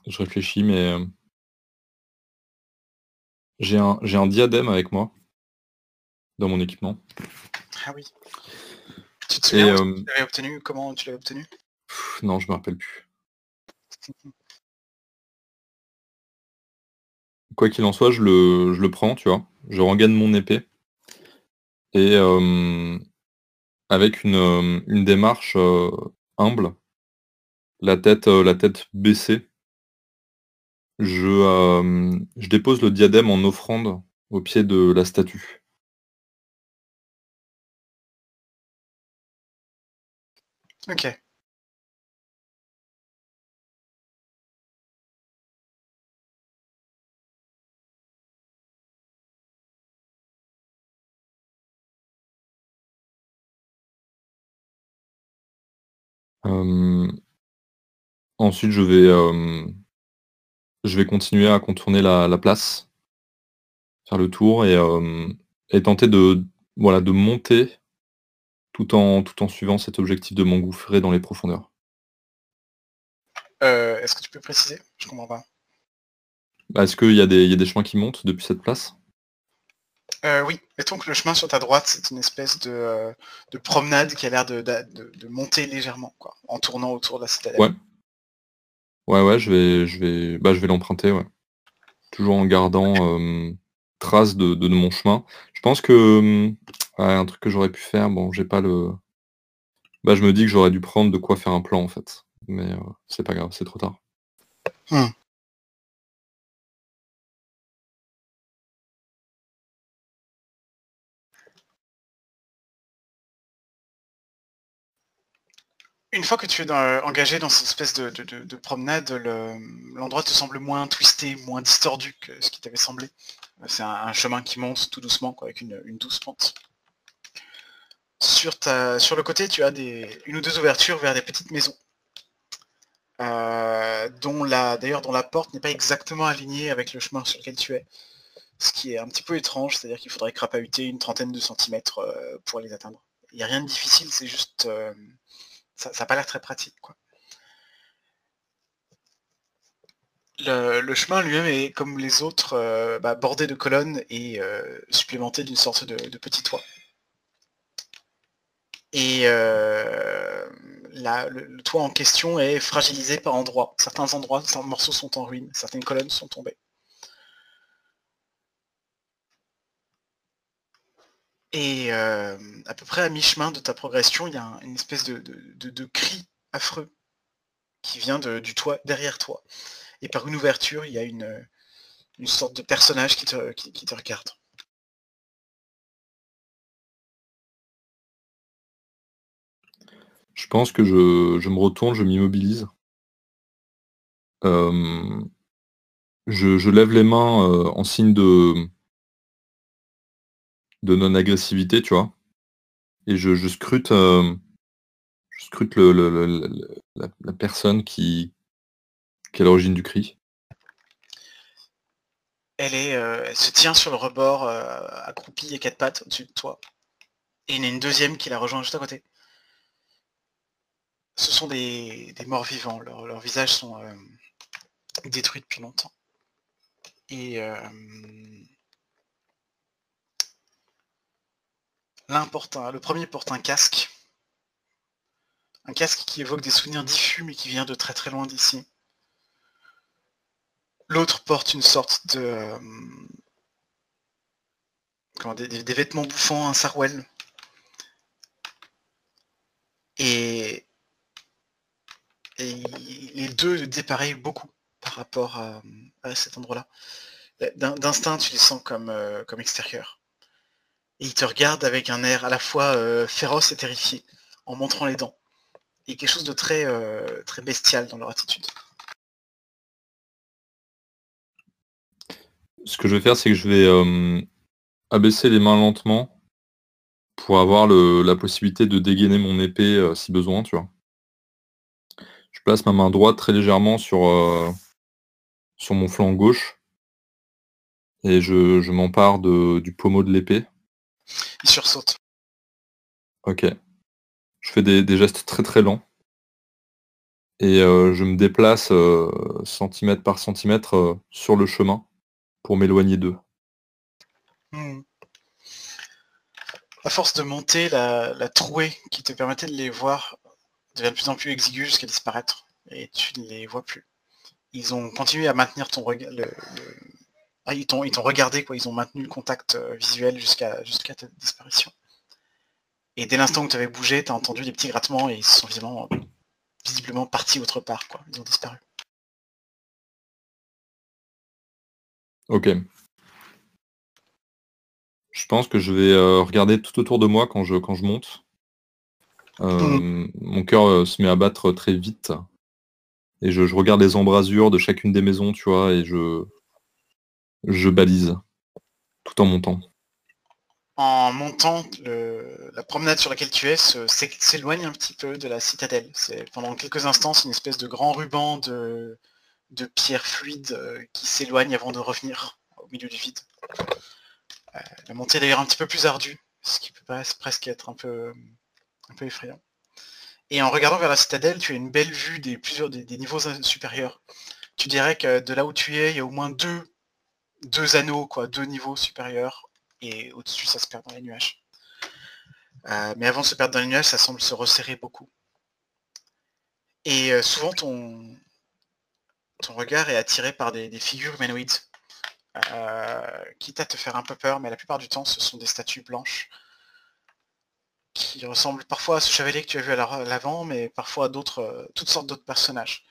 je réfléchis, mais j'ai un, j'ai un diadème avec moi dans mon équipement. Ah oui. Tu te souviens tu l'avais obtenu? Comment tu l'avais obtenu? Non, je me rappelle plus. Quoi qu'il en soit, je le, je le prends, tu vois. Je regagne mon épée. Et euh, avec une, euh, une démarche euh, humble, la tête, la tête baissée, je, je dépose le diadème en offrande au pied de la statue. Ok. Ensuite, je vais, je vais continuer à contourner la, place, faire le tour et, et tenter de, voilà, de monter tout en, tout en suivant cet objectif de m'engouffrer dans les profondeurs. Euh, est-ce que tu peux préciser? Je comprends pas. Bah, est-ce qu'il y, y a des chemins qui montent depuis cette place? Euh, oui, mettons que le chemin sur ta droite, c'est une espèce de, euh, promenade qui a l'air de, monter légèrement, quoi, en tournant autour de la citadelle. Ouais. Ouais, ouais, je vais, je vais, bah, je vais l'emprunter, ouais. Toujours en gardant trace de, mon chemin. Je pense que un truc que j'aurais pu faire, bon, j'ai pas le. Bah, je me dis que j'aurais dû prendre de quoi faire un plan en fait. Mais euh, c'est pas grave, c'est trop tard. Mmh. Une fois que tu es engagé dans cette espèce de, promenade, l'endroit te semble moins twisté, moins distordu que ce qui t'avait semblé. C'est un, chemin qui monte tout doucement, avec une, douce pente. sur, le côté, tu as une ou deux ouvertures vers des petites maisons. Euh, dont la, d'ailleurs dont la porte n'est pas exactement alignée avec le chemin sur lequel tu es. Ce qui est un petit peu étrange, c'est-à-dire qu'il faudrait crapahuter une trentaine de centimètres euh, pour les atteindre. Il n'y a rien de difficile, c'est juste... Euh, ça n'a pas l'air très pratique. Le, chemin lui-même est, comme les autres, bah, bordé de colonnes et supplémenté d'une sorte de, petit toit. Et euh, le, toit en question est fragilisé par endroits. Certains endroits, certains morceaux sont en ruine, certaines colonnes sont tombées. Et euh, à peu près à mi-chemin de ta progression, il y a une espèce de, cri affreux qui vient du toit derrière toi. Et par une ouverture, il y a une, sorte de personnage qui te regarde. Je pense que je, me retourne, je m'immobilise. Euh, je, lève les mains euh, en signe de, de non-agressivité, tu vois. Et je, scrute, euh, je scrute la, personne qui, qui est à l'origine du cri. Elle, est, elle se tient sur le rebord, accroupie et quatre pattes au-dessus de toi. Et il y en a une deuxième qui la rejoint juste à côté ce sont des, morts vivants. leurs visages sont euh, détruits depuis longtemps. Et euh, le premier porte un casque. Un casque qui évoque des souvenirs diffus mais qui vient de très très loin d'ici. L'autre porte une sorte de... Euh, des, vêtements bouffants, un sarouel. Et les deux dépareillent beaucoup par rapport à, cet endroit-là. D'instinct, tu les sens comme, euh, comme extérieurs. Et ils te regardent avec un air à la fois euh, féroce et terrifié, en montrant les dents. Et quelque chose de très, euh, très bestial dans leur attitude. Ce que je vais faire, c'est que je vais abaisser les mains lentement pour avoir la possibilité de dégainer mon épée si besoin, tu vois. Je place ma main droite très légèrement sur, euh, sur mon flanc gauche. Et je, m'empare du pommeau de l'épée. Il sursaute. Ok. Je fais des, gestes très très lents. Et euh, je me déplace euh, centimètre par centimètre sur le chemin pour m'éloigner d'eux. Hmm. À force de monter, la, la trouée qui te permettait de les voir devient de plus en plus exigu jusqu'à disparaître et tu ne les vois plus. Ils ont continué à maintenir ton regard. Ah, ils t'ont regardé, quoi. Ils ont maintenu le contact euh, visuel jusqu'à ta disparition. Et dès l'instant où tu avais bougé, tu as entendu des petits grattements et ils sont visiblement, partis autre part, quoi. Ils ont disparu. Ok. Je pense que je vais euh, regarder tout autour de moi quand je, quand je monte. Euh, mon cœur se met à battre très vite. Et je, regarde les embrasures de chacune des maisons, tu vois, et je, je balise tout en montant. En montant, la promenade sur laquelle tu es s'éloigne un petit peu de la citadelle. Pendant quelques instants, c'est une espèce de grand ruban de, pierre fluide euh, qui s'éloigne avant de revenir au milieu du vide. la montée est d'ailleurs un petit peu plus ardue, ce qui peut presque être un peu effrayant. Et en regardant vers la citadelle, tu as une belle vue des, des, niveaux supérieurs. Tu dirais que de là où tu es, il y a au moins deux, deux anneaux, quoi, deux niveaux supérieurs, et au-dessus, ça se perd dans les nuages. Euh, mais avant de se perdre dans les nuages, ça semble se resserrer beaucoup. Et euh, souvent, ton, ton regard est attiré par des, figures humanoïdes, euh, quitte à te faire un peu peur, mais la plupart du temps, ce sont des statues blanches qui ressemble parfois à ce chevalier que tu as vu à l'avant, mais parfois à d'autres, euh, toutes sortes d'autres personnages.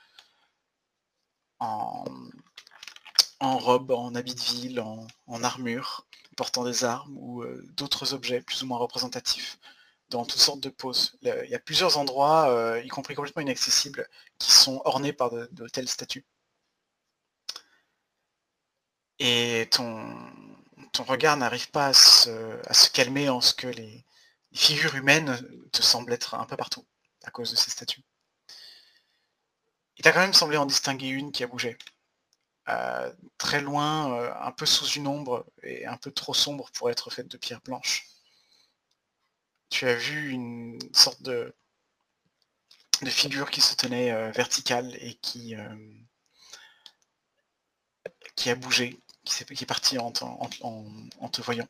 Robe, en habit de ville, en, armure, portant des armes ou euh, d'autres objets plus ou moins représentatifs dans toutes sortes de poses. il y a plusieurs endroits, euh, y compris complètement inaccessibles, qui sont ornés par de, telles statues. Et ton, regard n'arrive pas à se, calmer en ce que les, figures humaines te semblent être un peu partout à cause de ces statues. Il t'a quand même semblé en distinguer une qui a bougé. Euh, très loin, euh, un peu sous une ombre et un peu trop sombre pour être faite de pierre blanche. Tu as vu une sorte de, de figure qui se tenait euh, verticale et qui, qui a bougé, qui, est, partie en, te voyant.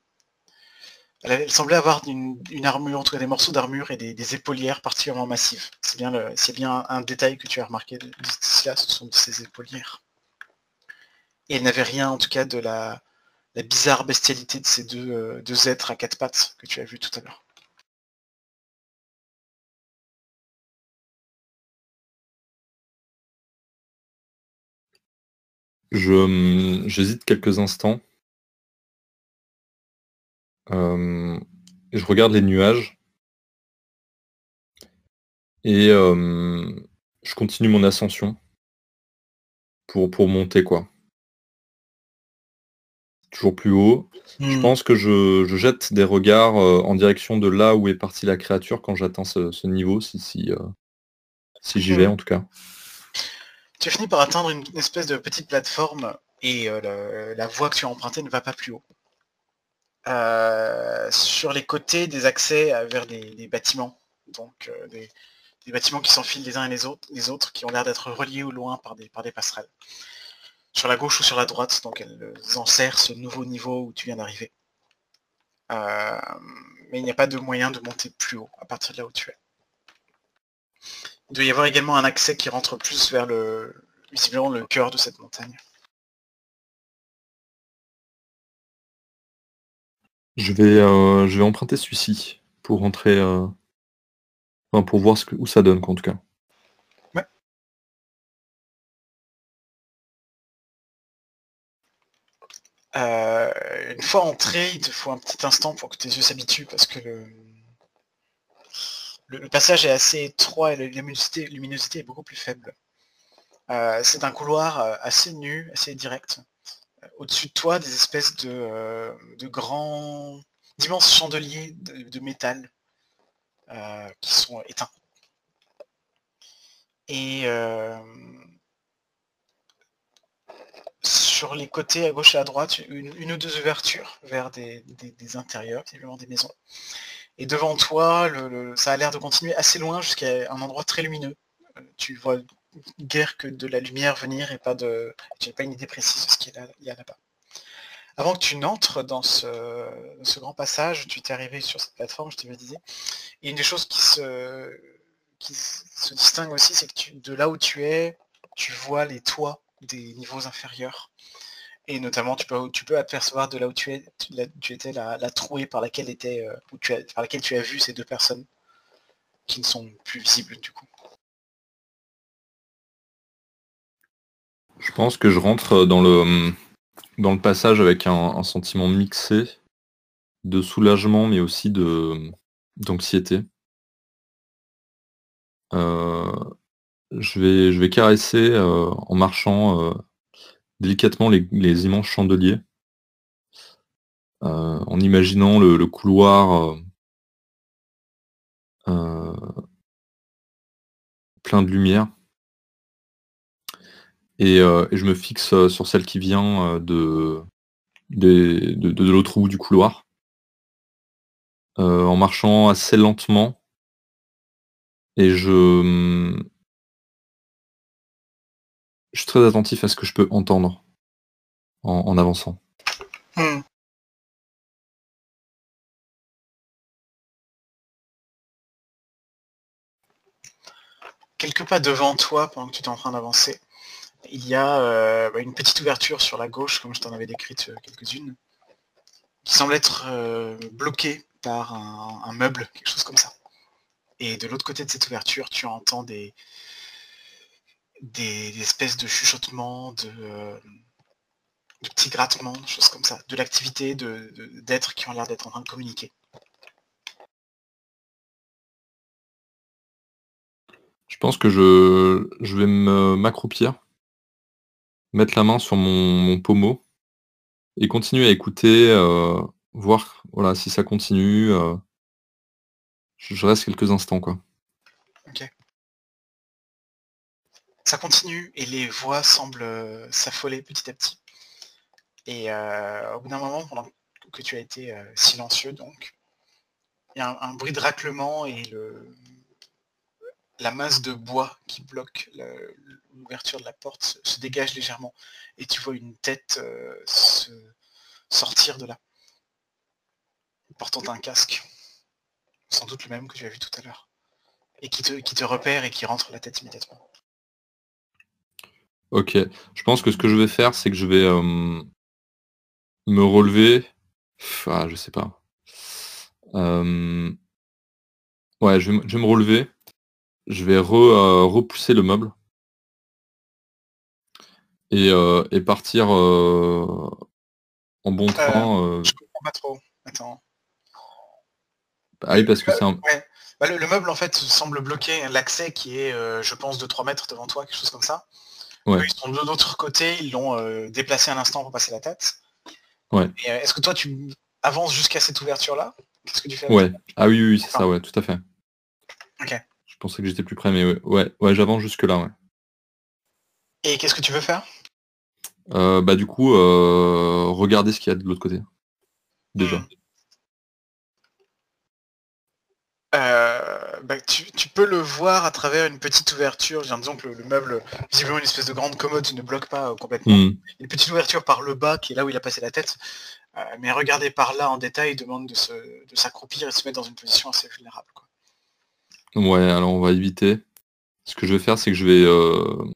Elle, semblait avoir une, armure, en tout cas des morceaux d'armure et des, épaulières particulièrement massives. C'est bien, bien un, détail que tu as remarqué d'ici là, ce sont ces épaulières. Et elle n'avait rien, en tout cas, de la, bizarre bestialité de ces euh, deux, êtres à quatre pattes que tu as vu tout à l'heure. Je hum, j'hésite quelques instants. Euh, je regarde les nuages. Et euh, je continue mon ascension pour, pour monter quoi toujours plus haut. Je hmm. pense que je, jette des regards euh, en direction de là où est partie la créature quand j'atteins ce, niveau, si, si, euh, si j'y vais hmm. en tout cas. Tu finis par atteindre une, espèce de petite plateforme et euh, la voie que tu as empruntée ne va pas plus haut. sur les côtés des accès vers des, bâtiments, donc des, bâtiments qui s'enfilent les uns et les autres, les autres qui ont l'air d'être reliés au loin par des, par des passerelles sur la gauche ou sur la droite, donc elles enserrent ce nouveau niveau où tu viens d'arriver. Euh, mais il n'y a pas de moyen de monter plus haut à partir de là où tu es. Il doit y avoir également un accès qui rentre plus vers le visiblement le cœur de cette montagne. Je vais, euh, emprunter celui-ci pour rentrer, euh, pour voir où ça donne en tout cas. Euh, une fois entré, il te faut un petit instant pour que tes yeux s'habituent parce que le, passage est assez étroit et la luminosité, est beaucoup plus faible. Euh, c'est un couloir euh, assez nu, assez direct. Au-dessus de toi, des espèces de, grands, d'immenses chandeliers de, métal qui sont éteints. Sur les côtés à gauche et à droite, une, ou deux ouvertures vers des, intérieurs, visiblement des maisons. Et devant toi, ça a l'air de continuer assez loin jusqu'à un endroit très lumineux. Euh, tu vois guère que de la lumière venir et pas de. Tu n'as pas une idée précise de ce qu'il y a là-bas. Avant que tu n'entres dans ce, grand passage, tu t'es arrivé sur cette plateforme, je te le disais. Et une des choses qui se, qui se distingue aussi, c'est que de là où tu es, tu vois les toits des niveaux inférieurs. Et notamment, tu peux, tu peux apercevoir de là où tu, es, tu étais la, trouée par laquelle, était, euh, tu as, par laquelle tu as vu ces deux personnes qui ne sont plus visibles du coup. Je pense que je rentre dans le, dans le passage avec un, sentiment mixé de soulagement mais aussi de d'anxiété. Euh, je vais, je vais caresser euh, en marchant euh, délicatement les, immenses chandeliers, euh, en imaginant le, couloir plein de lumière. Et, je me fixe sur celle qui vient de, de, de l'autre bout du couloir, en marchant assez lentement. Et je, je suis très attentif à ce que je peux entendre en, avançant. Hmm. Quelques pas devant toi, pendant que tu es en train d'avancer, il y a euh, bah, une petite ouverture sur la gauche, comme je t'en avais décrite euh, quelques-unes, qui semble être euh, bloquée par un, meuble, quelque chose comme ça. Et de l'autre côté de cette ouverture, tu entends des, des, espèces de chuchotements, de, euh, petits grattements, des choses comme ça, de l'activité d'êtres qui ont l'air d'être en train de communiquer. Je pense que je, je vais m'accroupir, mettre la main sur mon, pommeau et continuer à écouter, euh, voir voilà, si ça continue, euh, je reste quelques instants, quoi. Ok. Ça continue et les voix semblent euh, s'affoler petit à petit. Et euh, au bout d'un moment, pendant que tu as été euh, silencieux, donc, il y a un, bruit de raclement et la masse de bois qui bloque l'ouverture de la porte se, dégage légèrement et tu vois une tête se sortir de là, portant un casque, sans doute le même que tu as vu tout à l'heure, et qui te repère et qui rentre la tête immédiatement. Ok, je pense que ce que je vais faire, c'est que je vais euh, me relever. Ah, je sais pas. Euh, ouais, je vais, me relever. Je vais euh, repousser le meuble. Et, et partir en bon train. Je comprends pas trop. Attends. Ah oui, parce que c'est un... Bah, le, meuble, en fait, semble bloquer l'accès qui est, je pense, de 3 mètres devant toi, quelque chose comme ça ils sont de l'autre côté, ils l'ont euh, déplacé un instant pour passer la tête. Ouais. Euh, est-ce que toi tu avances jusqu'à cette ouverture-là? Qu'est-ce que tu fais Ouais. Ah oui, oui, c'est ça, ouais, tout à fait. Ok. Je pensais que j'étais plus près, mais ouais, ouais, j'avance jusque là, ouais. Et qu'est-ce que tu veux faire? Euh, Bah du coup, regarder ce qu'il y a de l'autre côté. Déjà. Euh, bah, tu, peux le voir à travers une petite ouverture. Disons que le, meuble, visiblement une espèce de grande commode, ne bloque pas euh, complètement. Hmm. Une petite ouverture par le bas, qui est là où il a passé la tête. Euh, mais regarder par là en détail demande de, s'accroupir et se mettre dans une position assez vulnérable. Ouais, alors on va éviter. Ce que je vais faire, c'est que je vais...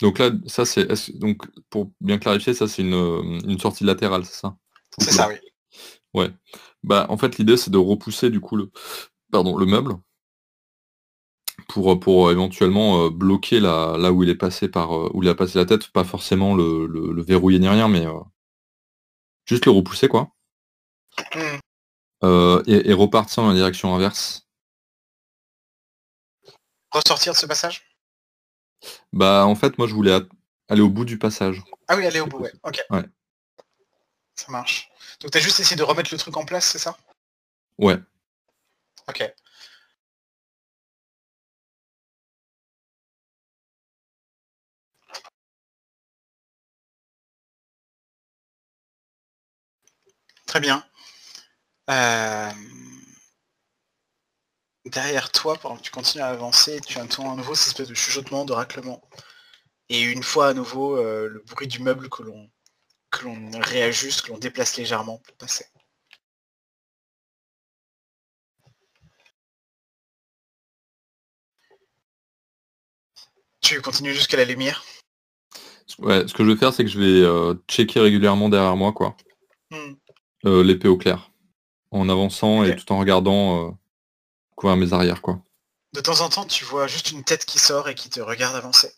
Donc là, ça c'est... Donc pour bien clarifier, ça c'est une, une sortie latérale, c'est ça? C'est ça, oui. Ouais. Bah en fait l'idée c'est de repousser du coup le, pardon, le meuble pour, pour euh, éventuellement euh, bloquer là, là où il est passé par euh, où il a passé la tête, pas forcément le, verrouiller ni rien, mais juste le repousser quoi. Mmh. et, repartir dans la direction inverse. Ressortir de ce passage? Bah en fait moi je voulais aller au bout du passage. Ah oui aller au bout, ouais. Ok. Ouais. Ça marche. Donc t'as juste essayé de remettre le truc en place, c'est ça? Ouais. Ok. Très bien. Euh, derrière toi, pendant que tu continues à avancer, tu entends à nouveau cette espèce de chuchotement, de raclement. Et une fois à nouveau, euh, le bruit du meuble que l'on que l'on réajuste, que l'on déplace légèrement pour passer. Tu continues jusqu'à la lumière Ouais, ce que je vais faire, c'est que je vais euh, checker régulièrement derrière moi, quoi. Hmm. Euh, l'épée au clair. En avançant et tout en regardant euh, couvrir mes arrières, quoi. De temps en temps, tu vois juste une tête qui sort et qui te regarde avancer.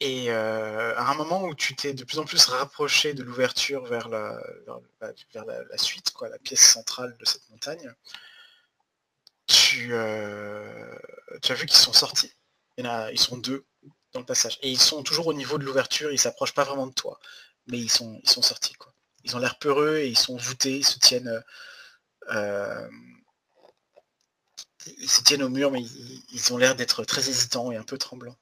Et à un moment où tu t'es de plus en plus rapproché de l'ouverture vers, la, vers, la, suite, quoi, la pièce centrale de cette montagne, tu, tu as vu qu'ils sont sortis ils sont deux dans le passage. Et ils sont toujours au niveau de l'ouverture, ils s'approchent pas vraiment de toi. Mais ils sont, ils sont sortis. Quoi. Ils ont l'air peureux et ils sont voûtés, ils se tiennent. Euh, euh, ils se tiennent au mur, mais ils, ont l'air d'être très hésitants et un peu tremblants.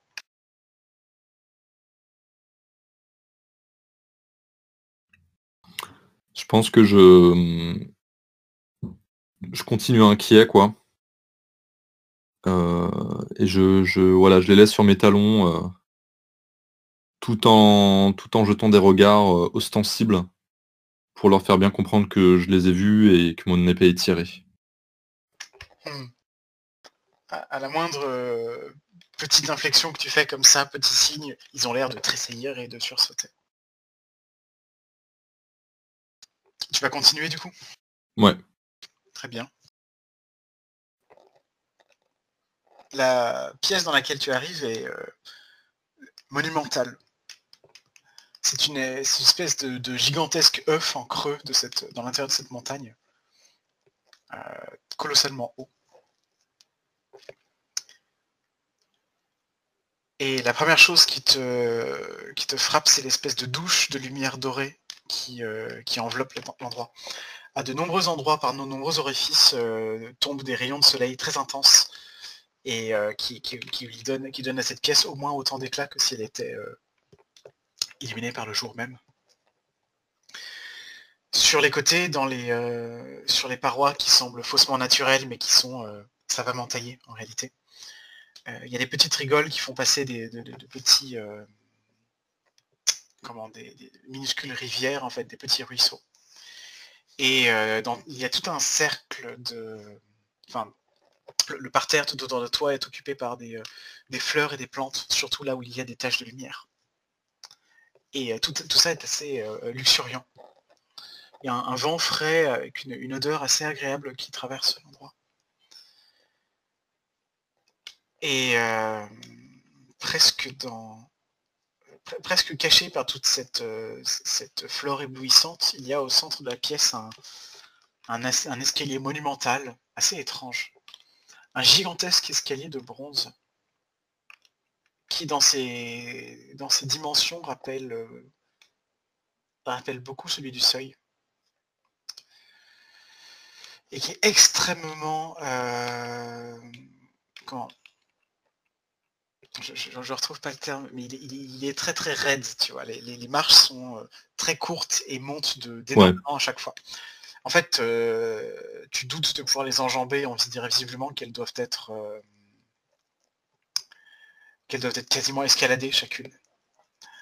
Je pense que je. Je continue inquiet, quoi. Euh, et je, je, voilà, je les laisse sur mes talons euh, tout, en, tout en jetant des regards euh, ostensibles pour leur faire bien comprendre que je les ai vus et que mon épée est tirée. Hmm. À, la moindre petite inflexion que tu fais comme ça, petit signe, ils ont l'air de tressaillir et de sursauter. Tu vas continuer du coup? Ouais. Très bien. La pièce dans laquelle tu arrives est euh, monumentale. C'est une, espèce de, gigantesque œuf en creux dans l'intérieur de cette montagne, euh, colossalement haut. Et la première chose qui te, frappe, c'est l'espèce de douche de lumière dorée qui, euh, qui enveloppe l'endroit. à de nombreux endroits, par nos nombreux orifices, tombent des rayons de soleil très intenses et donne, qui donne à cette pièce au moins autant d'éclat que si elle était illuminée par le jour même. Sur les côtés, dans les, sur les parois qui semblent faussement naturelles mais qui sont savamment taillées en réalité, il y a des petites rigoles qui font passer des, de, petits comment des, minuscules rivières en fait, des petits ruisseaux. Et il y a tout un cercle de, enfin, le, parterre tout autour de toi est occupé par des, fleurs et des plantes, surtout là où il y a des taches de lumière. Et tout, ça est assez luxuriant. Il y a un, vent frais avec une, odeur assez agréable qui traverse l'endroit. Et presque caché par toute cette, flore éblouissante, il y a au centre de la pièce un, escalier monumental assez étrange un gigantesque escalier de bronze qui dans ses, dans ses dimensions rappelle, euh, rappelle beaucoup celui du seuil. Et qui est extrêmement... Euh, comment? Je, ne retrouve pas le terme, mais il est, très très raide, tu vois. Les, marches sont euh, très courtes et montent de d'énormément à chaque fois. En fait, euh, tu doutes de pouvoir les enjamber, on se dirait visiblement qu'elles doivent être euh, qu'elles doivent être quasiment escaladées chacune.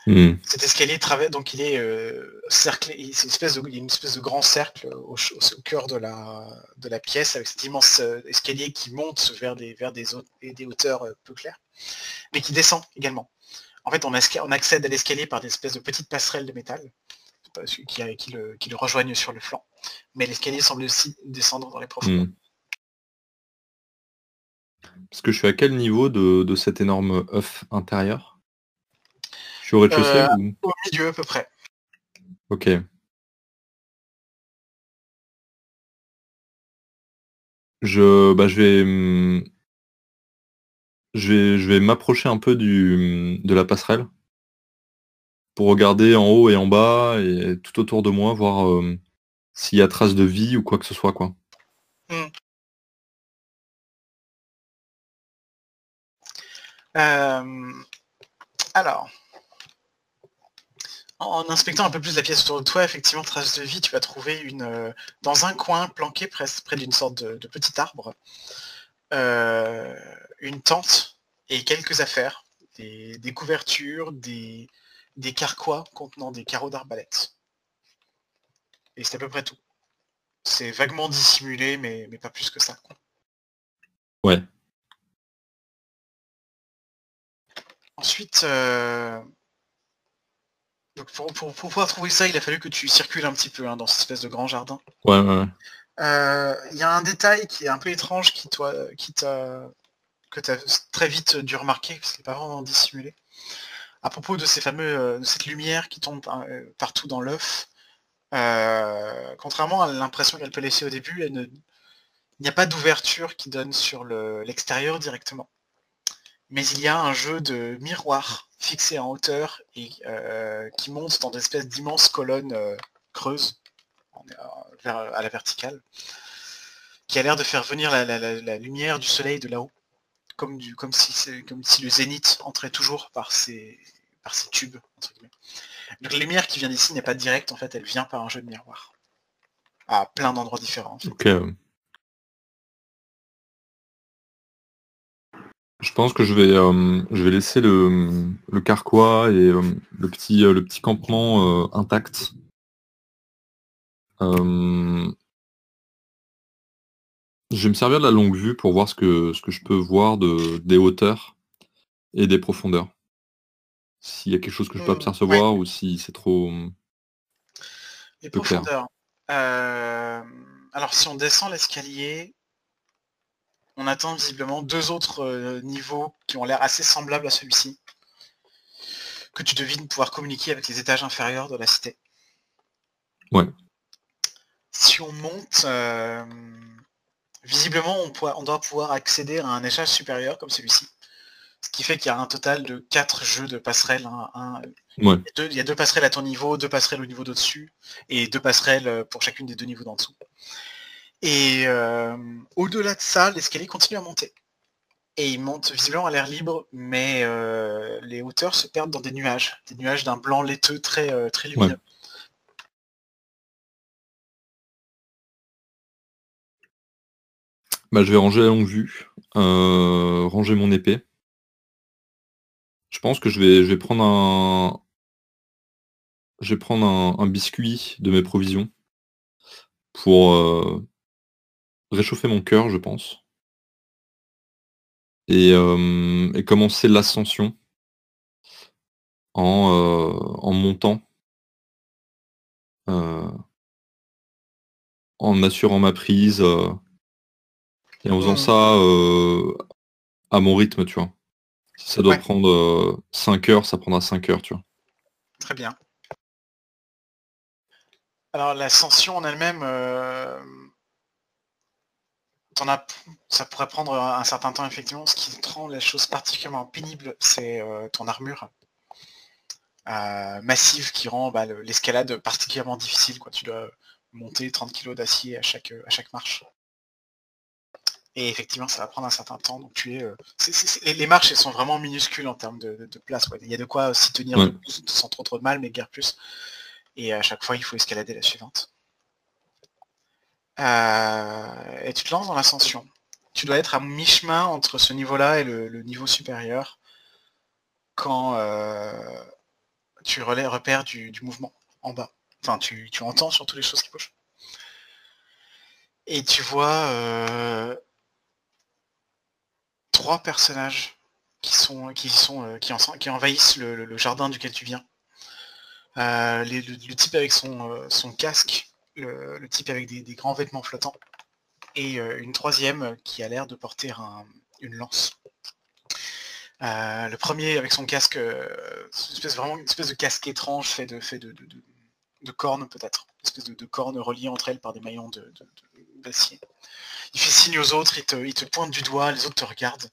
Hmm. Cet escalier donc il est euh, cerclé, il, une espèce de, une espèce de grand cercle au, cœur de la, de la pièce avec cet immense escalier qui monte vers des, vers des, des hauteurs peu claires, mais qui descend également. En fait, on, on accède à l'escalier par des espèces de petites passerelles de métal qui, qui, le, qui, le, rejoignent sur le flanc. Mais l'escalier semble aussi descendre dans les profondeurs. Hmm. Parce que je suis à quel niveau de, de cet énorme œuf intérieur? Je suis au rez-de-chaussée euh, Au milieu à peu près. Ok. Je, bah, je vais, hmm, je vais, je vais m'approcher un peu du, de la passerelle pour regarder en haut et en bas et tout autour de moi, voir euh, s'il y a trace de vie ou quoi que ce soit. quoi. Hmm. Euh, alors, en, inspectant un peu plus la pièce autour de toi, effectivement, trace de vie, tu vas trouver une euh, dans un coin planqué presque près d'une sorte de, petit arbre, une tente et quelques affaires, des couvertures, des, des carquois contenant des carreaux d'arbalète. Et c'est à peu près tout. C'est vaguement dissimulé, mais, mais pas plus que ça. Ouais. Ensuite, euh, pour, pouvoir trouver ça, il a fallu que tu circules un petit peu hein, dans cette espèce de grand jardin. Ouais, ouais. Euh, il y a un détail qui est un peu étrange qui, toi, qui t'a que tu as très vite dû remarquer, parce qu'il n'est pas vraiment dissimulé à propos de ces fameux, euh, cette lumière qui tombe euh, partout dans l'œuf, euh, contrairement à l'impression qu'elle peut laisser au début, il n'y a pas d'ouverture qui donne sur l'extérieur directement. Mais il y a un jeu de miroirs fixés en hauteur et qui monte dans des espèces d'immenses colonnes creuses à la verticale, qui a l'air de faire venir la, lumière du soleil de là-haut comme, comme, si, comme si le zénith entrait toujours par ces, par ces tubes. Donc la lumière qui vient d'ici n'est pas directe, en fait, elle vient par un jeu de miroir. À plein d'endroits différents. Je pense que je vais, euh, je vais laisser le, le carquois et euh, le, petit, euh, le petit campement intact. Je vais me servir de la longue vue pour voir ce que, ce que je peux voir de, des hauteurs et des profondeurs. S'il y a quelque chose que je peux mmh, apercevoir ou si c'est trop. Les profondeurs. Euh, alors si on descend l'escalier, on atteint visiblement deux autres euh, niveaux qui ont l'air assez semblables à celui-ci. Que tu devines pouvoir communiquer avec les étages inférieurs de la cité. Ouais. Si on monte, euh, visiblement, on, doit pouvoir accéder à un étage supérieur comme celui-ci, Ce qui fait qu'il y a un total de 4 jeux de passerelles. Ouais. Il, y a deux, il y a deux passerelles à ton niveau, deux passerelles au niveau d'au-dessus, et deux passerelles pour chacune des deux niveaux d'en dessous. Et euh, au-delà de ça, l'escalier continue à monter. Et il monte visiblement à l'air libre, mais euh, les hauteurs se perdent dans des nuages. Des nuages d'un blanc laiteux très, euh, très lumineux. Bah, je vais ranger la longue vue, ranger mon épée. Je pense que je vais, je vais prendre un. Je vais prendre un, un biscuit de mes provisions pour réchauffer mon cœur, je pense. Et, et commencer l'ascension en, en montant. en assurant ma prise et en faisant ça à mon rythme, tu vois. Si ça doit prendre 5 heures, ça prendra 5 heures, tu vois. Très bien. Alors l'ascension en elle-même, ça pourrait prendre un certain temps effectivement. Ce qui rend la chose particulièrement pénible, c'est euh, ton armure euh, massive qui rend bah, l'escalade particulièrement difficile. Quoi. Tu dois monter 30 kg d'acier à chaque, à chaque marche. Et effectivement, ça va prendre un certain temps. Donc tu es, euh, les marches, elles sont vraiment minuscules en termes de, place. Il y a de quoi s'y tenir sans trop trop de mal, mais guère plus. Et à chaque fois, il faut escalader la suivante. Euh, et tu te lances dans l'ascension. Tu dois être à mi-chemin entre ce niveau-là et le, niveau supérieur quand euh, tu relais, repères du, mouvement en bas. Enfin, tu, entends surtout les choses qui bougent. Et tu vois trois personnages qui sont qui sont qui, qui envahissent le, jardin duquel tu viens. le, type avec son, son casque le, type avec des, grands vêtements flottants, et euh, une troisième qui a l'air de porter une lance. Euh, le premier avec son casque, euh, une espèce, vraiment une espèce de casque étrange fait de, fait de, de, cornes peut-être, une espèce de, cornes reliées entre elles par des maillons d'acier. Il fait signe aux autres, il te, pointe du doigt, les autres te regardent.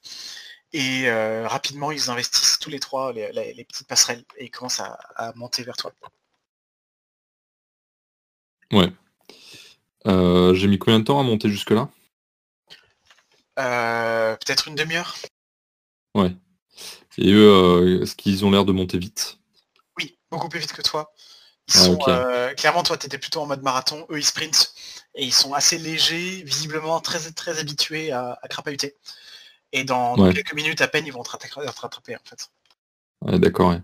Et rapidement, ils investissent tous les trois les, petites passerelles et ils commencent à monter vers toi. Ouais. Euh, j'ai mis combien de temps à monter jusque-là? Euh, Peut-être une demi-heure. Ouais. Et eux, euh, est-ce qu'ils ont l'air de monter vite? Oui, beaucoup plus vite que toi. Ah, clairement, toi, tu étais plutôt en mode marathon. Eux, ils sprintent. Et ils sont assez légers, visiblement très, très habitués à, à crapahuter. Et dans, quelques minutes à peine, ils vont te rattraper, en fait. Ouais, d'accord.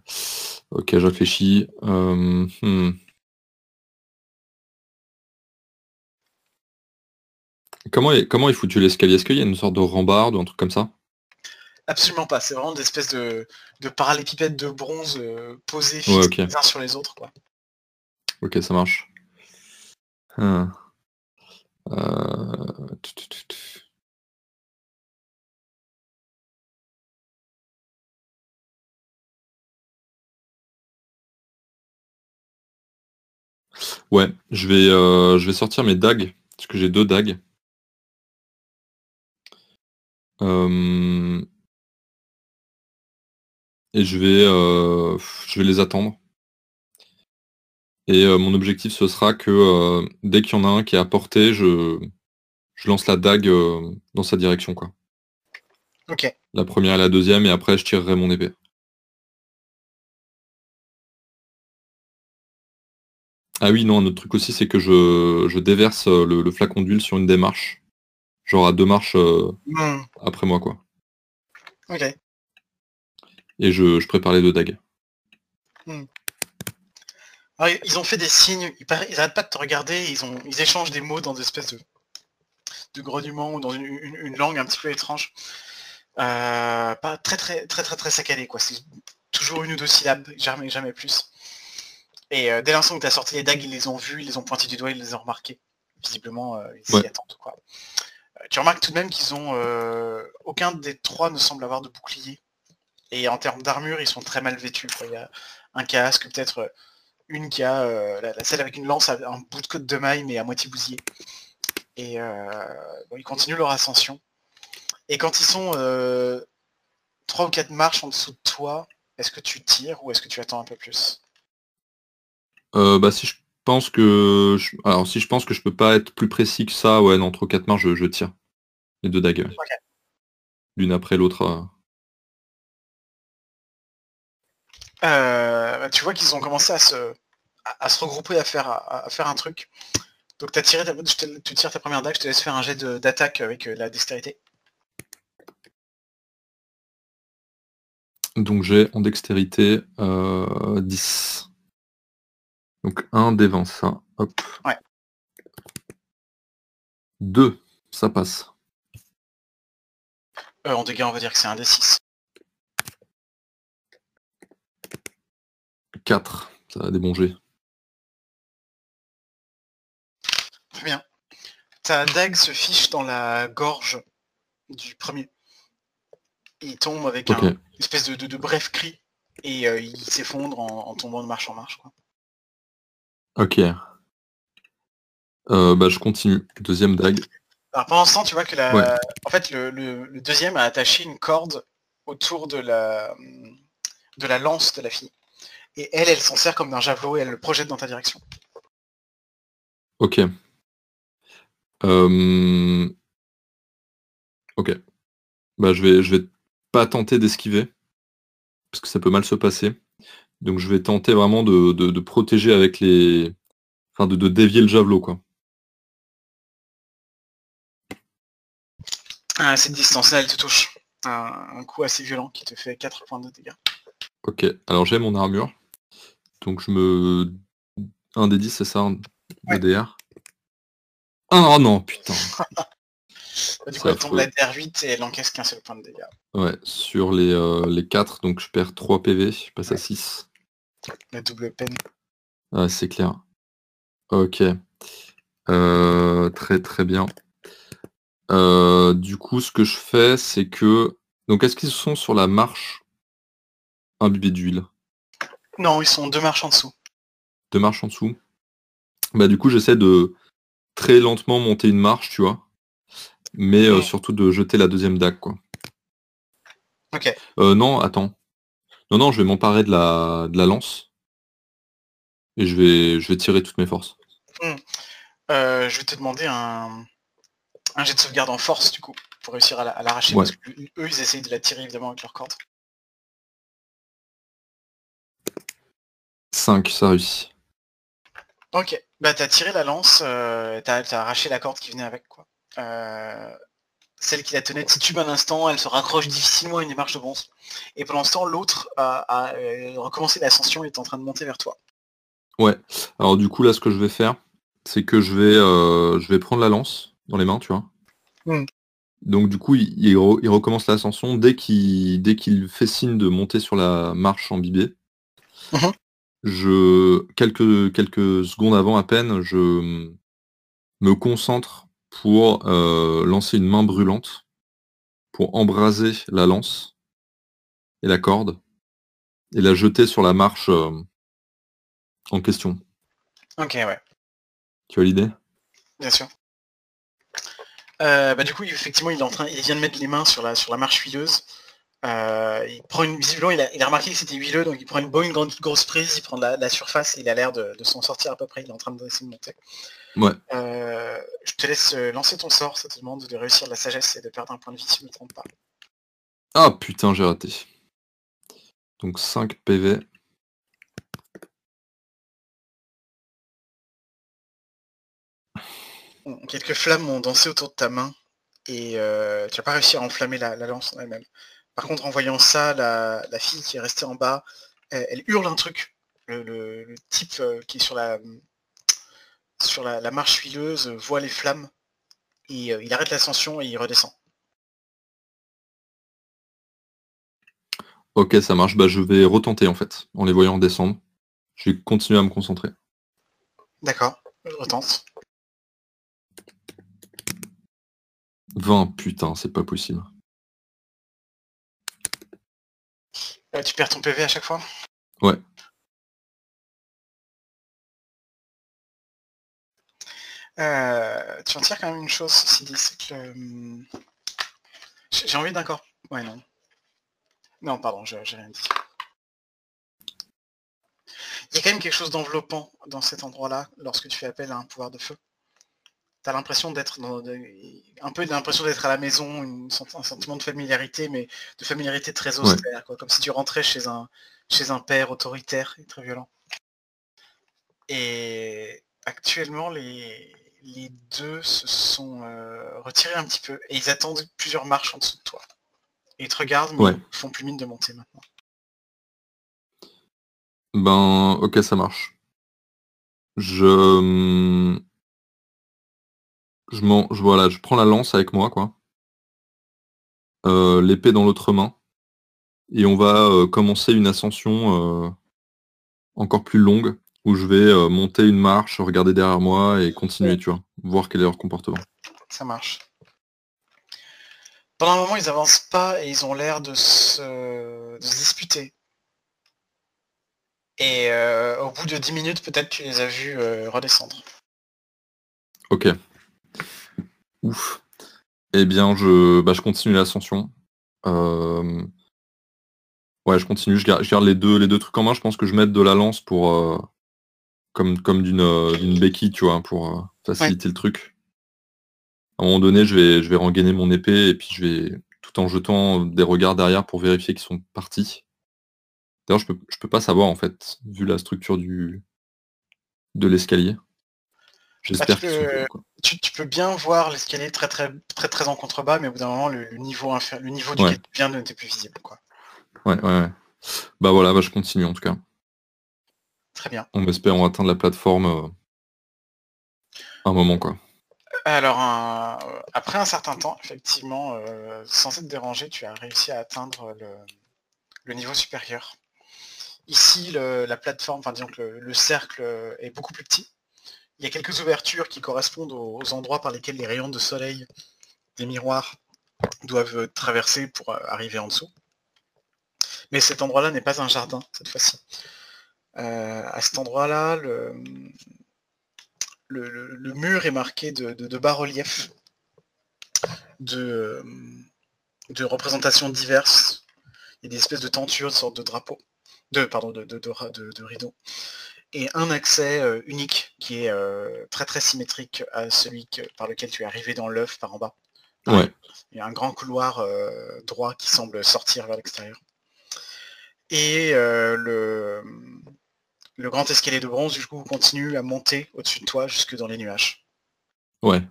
Ok, je réfléchis. Hmm. Comment est, comment est foutu l'escalier? Est-ce qu'il y a une sorte de rambarde ou un truc comme ça? Absolument pas. C'est vraiment des espèces de, de parallépipèdes de bronze euh, posés les uns sur les autres. Quoi. Ok, ça marche. Ah. Euh, ouais, je vais, euh, je vais sortir mes dagues, parce que j'ai deux dagues. et je vais, je vais les attendre. Et mon objectif, ce sera que dès qu'il y en a un qui est à portée, je, je lance la dague dans sa direction. Quoi. Ok. La première et la deuxième, et après, je tirerai mon épée. Ah oui, non, un autre truc aussi, c'est que je, je déverse le, le flacon d'huile sur une des marches genre à deux marches euh, hmm. après moi, quoi. Ok. Et je, je prépare les deux dagues. Hmm. ils ont fait des signes, ils, n'arrêtent pas de te regarder, ils, ont, ils échangent des mots dans des espèces de, de grognements ou dans une, langue un petit peu étrange. Euh, pas très très très très très saccadé quoi. C'est toujours une ou deux syllabes, jamais jamais plus. Et euh, dès l'instant où tu as sorti les dagues, ils les ont vus, ils les ont pointé du doigt, ils les ont remarqués. Visiblement, ils s'y attendent quoi tu remarques tout de même qu'ils ont euh, aucun des trois ne semble avoir de bouclier. Et en termes d'armure, ils sont très mal vêtus. Il y a un casque, peut-être euh, une qui a euh, la, celle avec une lance, un bout de côte de maille, mais à moitié bousillé. Et ils continuent leur ascension. Et quand ils sont 3 ou 4 marches en dessous de toi, est-ce que tu tires ou est-ce que tu attends un peu plus? Euh, Bah si je pense que. Alors si je pense que je peux pas être plus précis que ça, ouais, entre 4 marches, je, tire. Les deux dagues. L'une après l'autre. Euh. Euh, tu vois qu'ils ont commencé à se, à, se regrouper à faire, à, faire un truc. Donc as tiré tu tires ta première dague, je te laisse faire un jet d'attaque avec la dextérité. Donc j'ai en dextérité 10. Euh, Donc 1 des 20, ça. Hop. Ouais. 2, ça passe. Euh, en dégâts, on va dire que c'est un des 6. 4, ça va débonger. Très bien. Ta dague se fiche dans la gorge du premier il tombe avec un espèce de, bref cri et euh, il s'effondre en, tombant de marche en marche. Quoi. Ok. Euh, bah, je continue. Deuxième dague. Alors pendant ce temps, tu vois que la... en fait, le, deuxième a attaché une corde autour de la, de la lance de la fille. Et elle, elle s'en sert comme d'un javelot et elle le projette dans ta direction. Ok. Euh, ok. Bah, je vais, je vais pas tenter d'esquiver, parce que ça peut mal se passer. Donc je vais tenter vraiment de, protéger avec les. Enfin de, dévier le javelot quoi. À cette distance-là, elle te touche. Un, coup assez violent qui te fait 4 points de dégâts. Ok, alors j'ai mon armure. Donc je me. Un des 10, c'est ça, un DR. Ah non, putain. [LAUGHS] Du coup, elle tombe la DR8 et elle encaisse qu'un seul point de dégâts. Ouais, sur les, euh, les 4, donc je perds 3 PV, je passe à 6. La double peine. Ah, c'est clair. Ok. Euh, très très bien. Euh, du coup, ce que je fais, c'est que... Donc, est-ce qu'ils sont sur la marche imbibée d'huile? Non, ils sont deux marches en dessous. Deux marches en dessous Bah du coup, j'essaie de très lentement monter une marche, tu vois mais euh, surtout de jeter la deuxième dague, quoi. Ok. Euh, non, attends. Non, non, je vais m'emparer de la, de la lance. Et je vais, je vais tirer toutes mes forces. Hmm. Euh, je vais te demander un, un jet de sauvegarde en force, du coup, pour réussir à l'arracher. Parce que eux, ils essayent de la tirer, évidemment, avec leur corde. 5, ça réussit. Ok. Bah, t'as tiré la lance, t'as as arraché la corde qui venait avec, quoi. Euh, celle qui la tenait titube un instant, elle se raccroche difficilement à une démarche de bronze. Et pendant ce temps, l'autre a, euh, recommencé l'ascension et est en train de monter vers toi. Ouais. Alors du coup, là, ce que je vais faire, c'est que je vais, euh, je vais prendre la lance dans les mains, tu vois. Hmm. Donc du coup, il, recommence l'ascension dès qu'il dès qu'il fait signe de monter sur la marche en Uh Je quelques quelques secondes avant à peine, je me concentre pour euh, lancer une main brûlante, pour embraser la lance et la corde, et la jeter sur la marche euh, en question. Ok, ouais. Tu as l'idée? Bien sûr. Euh, bah, du coup, effectivement, il est en train, il vient de mettre les mains sur la, sur la marche huileuse. il prend une, visiblement, il a, remarqué que c'était huileux, donc il prend une bonne grande, grosse prise, il prend la, la surface et il a l'air de, de s'en sortir à peu près. Il est en train de essayer de monter. Ouais. Euh, je te laisse euh, lancer ton sort, ça te demande de réussir la sagesse et de perdre un point de vie si je ne me trompe pas. Ah putain, j'ai raté. Donc 5 PV. quelques flammes ont dansé autour de ta main et euh, tu n'as pas réussi à enflammer la, lance en elle-même. Par contre, en voyant ça, la, fille qui est restée en bas, elle, hurle un truc. le type qui est sur la, sur la, marche huileuse, voit les flammes, et euh, il arrête l'ascension et il redescend. Ok, ça marche. Bah, je vais retenter en fait, en les voyant descendre. Je vais continuer à me concentrer. D'accord, je retente. 20, putain, c'est pas possible. Euh, tu perds ton PV à chaque fois? Ouais. Euh, tu en tires quand même une chose, ceci dit, c'est que J'ai envie d'accord. Ouais, non. Non, pardon, j'ai rien dit. Il y a quand même quelque chose d'enveloppant dans cet endroit-là lorsque tu fais appel à un pouvoir de feu. T'as l'impression d'être un peu l'impression d'être à la maison, un sentiment de familiarité, mais de familiarité très austère, comme si tu rentrais chez un, chez un père autoritaire et très violent. Et actuellement, les, les deux se sont euh, retirés un petit peu et ils attendent plusieurs marches en dessous de toi. Et ils te regardent, mais ils font plus mine de monter maintenant. Ben, ok, ça marche. Je. Je, je, voilà, je prends la lance avec moi, quoi. Euh, l'épée dans l'autre main. Et on va euh, commencer une ascension euh, encore plus longue, où je vais monter une marche, regarder derrière moi et continuer, tu vois, voir quel est leur comportement. Ça marche. Pendant un moment, ils avancent pas et ils ont l'air de se disputer. Et euh, au bout de 10 minutes, peut-être tu les as vus euh, redescendre. Ok. Ouf. Eh bien, je, bah, continue l'ascension. Euh, ouais, je continue, je garde, les, deux, trucs en main. Je pense que je mets de la lance pour comme, comme d'une béquille, tu vois, pour faciliter le truc. À un moment donné, je vais, rengainer mon épée et puis je vais, tout en jetant des regards derrière pour vérifier qu'ils sont partis. D'ailleurs, je peux, je peux pas savoir en fait, vu la structure de l'escalier. J'espère que tu, peux bien voir l'escalier très très très très en contrebas, mais au bout d'un moment, le, niveau le niveau du bien n'était plus visible. Quoi. Ouais, ouais, Bah voilà, bah, je continue en tout cas. Très bien. On espère on atteindre la plateforme euh, un moment quoi. Alors, après un certain temps, effectivement, euh, sans être dérangé, tu as réussi à atteindre le niveau supérieur. Ici, la plateforme, enfin disons que le, cercle est beaucoup plus petit. Il y a quelques ouvertures qui correspondent aux, endroits par lesquels les rayons de soleil des miroirs doivent traverser pour euh, arriver en dessous. Mais cet endroit-là n'est pas un jardin cette fois-ci. Euh, à cet endroit-là, le, mur est marqué de, bas-reliefs, de, représentations diverses. Il y a des espèces de tentures, de sortes de drapeaux de, pardon, de, de, de, rideau. Et un accès euh, unique qui est euh, très très symétrique à celui par lequel tu es arrivé dans l'œuf par en bas. Il y a un grand couloir euh, droit qui semble sortir vers l'extérieur. Et le, le grand escalier de bronze, du coup, continue à monter au-dessus de toi jusque dans les nuages. Ouais.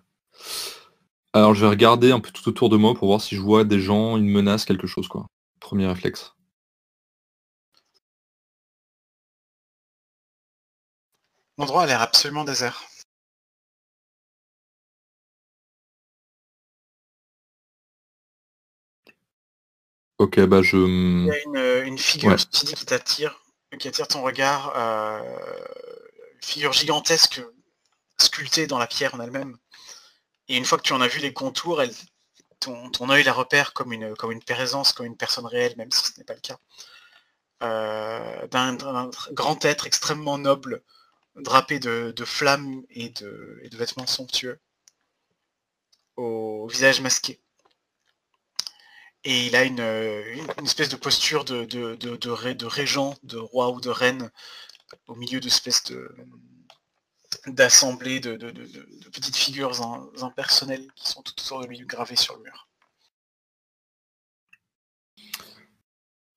Alors je vais regarder un peu tout autour de moi pour voir si je vois des gens, une menace, quelque chose, quoi. Premier réflexe. L'endroit a l'air absolument désert. Ok, bah je. Il y a une, une figure qui t'attire, qui attire ton regard, euh, une figure gigantesque sculptée dans la pierre en elle-même. Et une fois que tu en as vu les contours, elle, ton, ton œil la repère comme une, comme une présence, comme une personne réelle, même si ce n'est pas le cas. Euh, d'un grand être extrêmement noble, drapé de, flammes et de, vêtements somptueux, au visage masqué. Et il a une, espèce de posture de, régent, de roi ou de reine, au milieu d'espèces de d'assemblées de, petites figures impersonnelles qui sont tout autour de lui gravées sur le mur.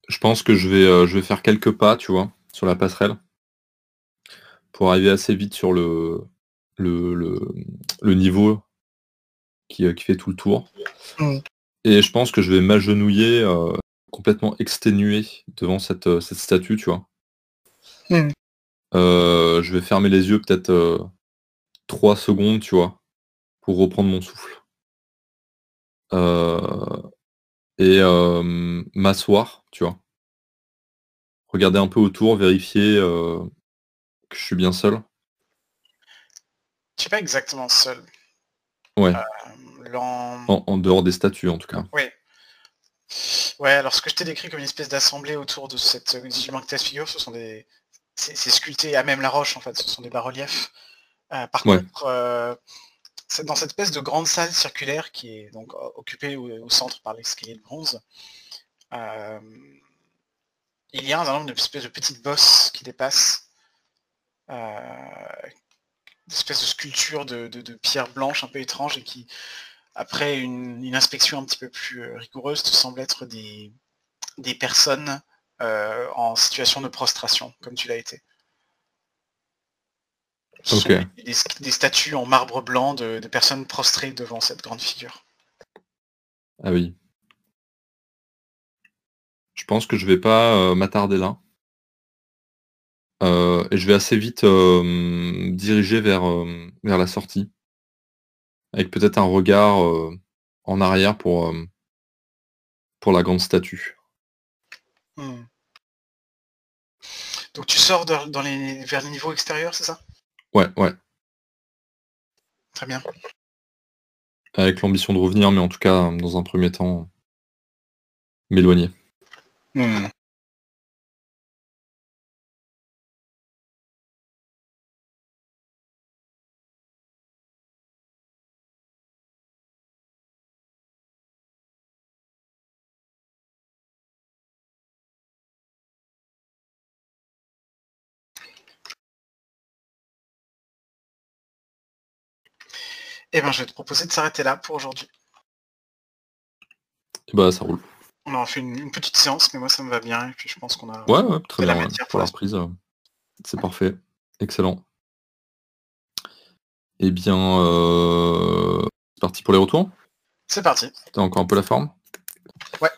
Je pense que je vais, euh, je vais faire quelques pas, tu vois, sur la passerelle pour arriver assez vite sur le, le, le, niveau qui, euh, qui, fait tout le tour. Et je pense que je vais m'agenouiller euh, complètement exténué devant cette, euh, cette statue, tu vois. je vais fermer les yeux peut-être trois secondes, tu vois, pour reprendre mon souffle. et m'asseoir, tu vois. Regarder un peu autour, vérifier je suis bien seul Je suis pas exactement seul. Ouais. Euh, en... dehors des statues, en tout cas. Oui. Ouais, alors ce que je t'ai décrit comme une espèce d'assemblée autour de cette figure, ce sont des. C'est sculpté à même la roche, en fait, ce sont des bas-reliefs. Euh, par contre, euh, dans cette espèce de grande salle circulaire qui est donc occupée au, centre par l'escalier de bronze, il y a un certain nombre de petites bosses qui dépassent. Des espèces de sculptures de, pierre blanche un peu étranges et qui, après une, inspection un petit peu plus rigoureuse, te semblent être des, des personnes en situation de prostration, comme tu l'as été. Des, statues en marbre blanc de, personnes prostrées devant cette grande figure. Ah oui. Je pense que je vais pas euh, m'attarder là. Euh, et je vais assez vite euh, diriger vers, vers la sortie. Avec peut-être un regard en arrière pour, pour la grande statue. Hmm. Donc tu sors dans les, vers les niveaux extérieurs, c'est ça? Ouais, ouais. Très bien. Avec l'ambition de revenir, mais en tout cas, dans un premier temps, m'éloigner. Hmm. Eh ben, je vais te proposer de s'arrêter là pour aujourd'hui. Bah, ça roule. On a fait une, petite séance, mais moi ça me va bien. Et puis je pense qu'on a. Ouais, ouais, très bien. pour la reprise, euh, c'est parfait. Excellent. Eh bien, euh, c'est parti pour les retours? C'est parti. T'as encore un peu la forme? Ouais.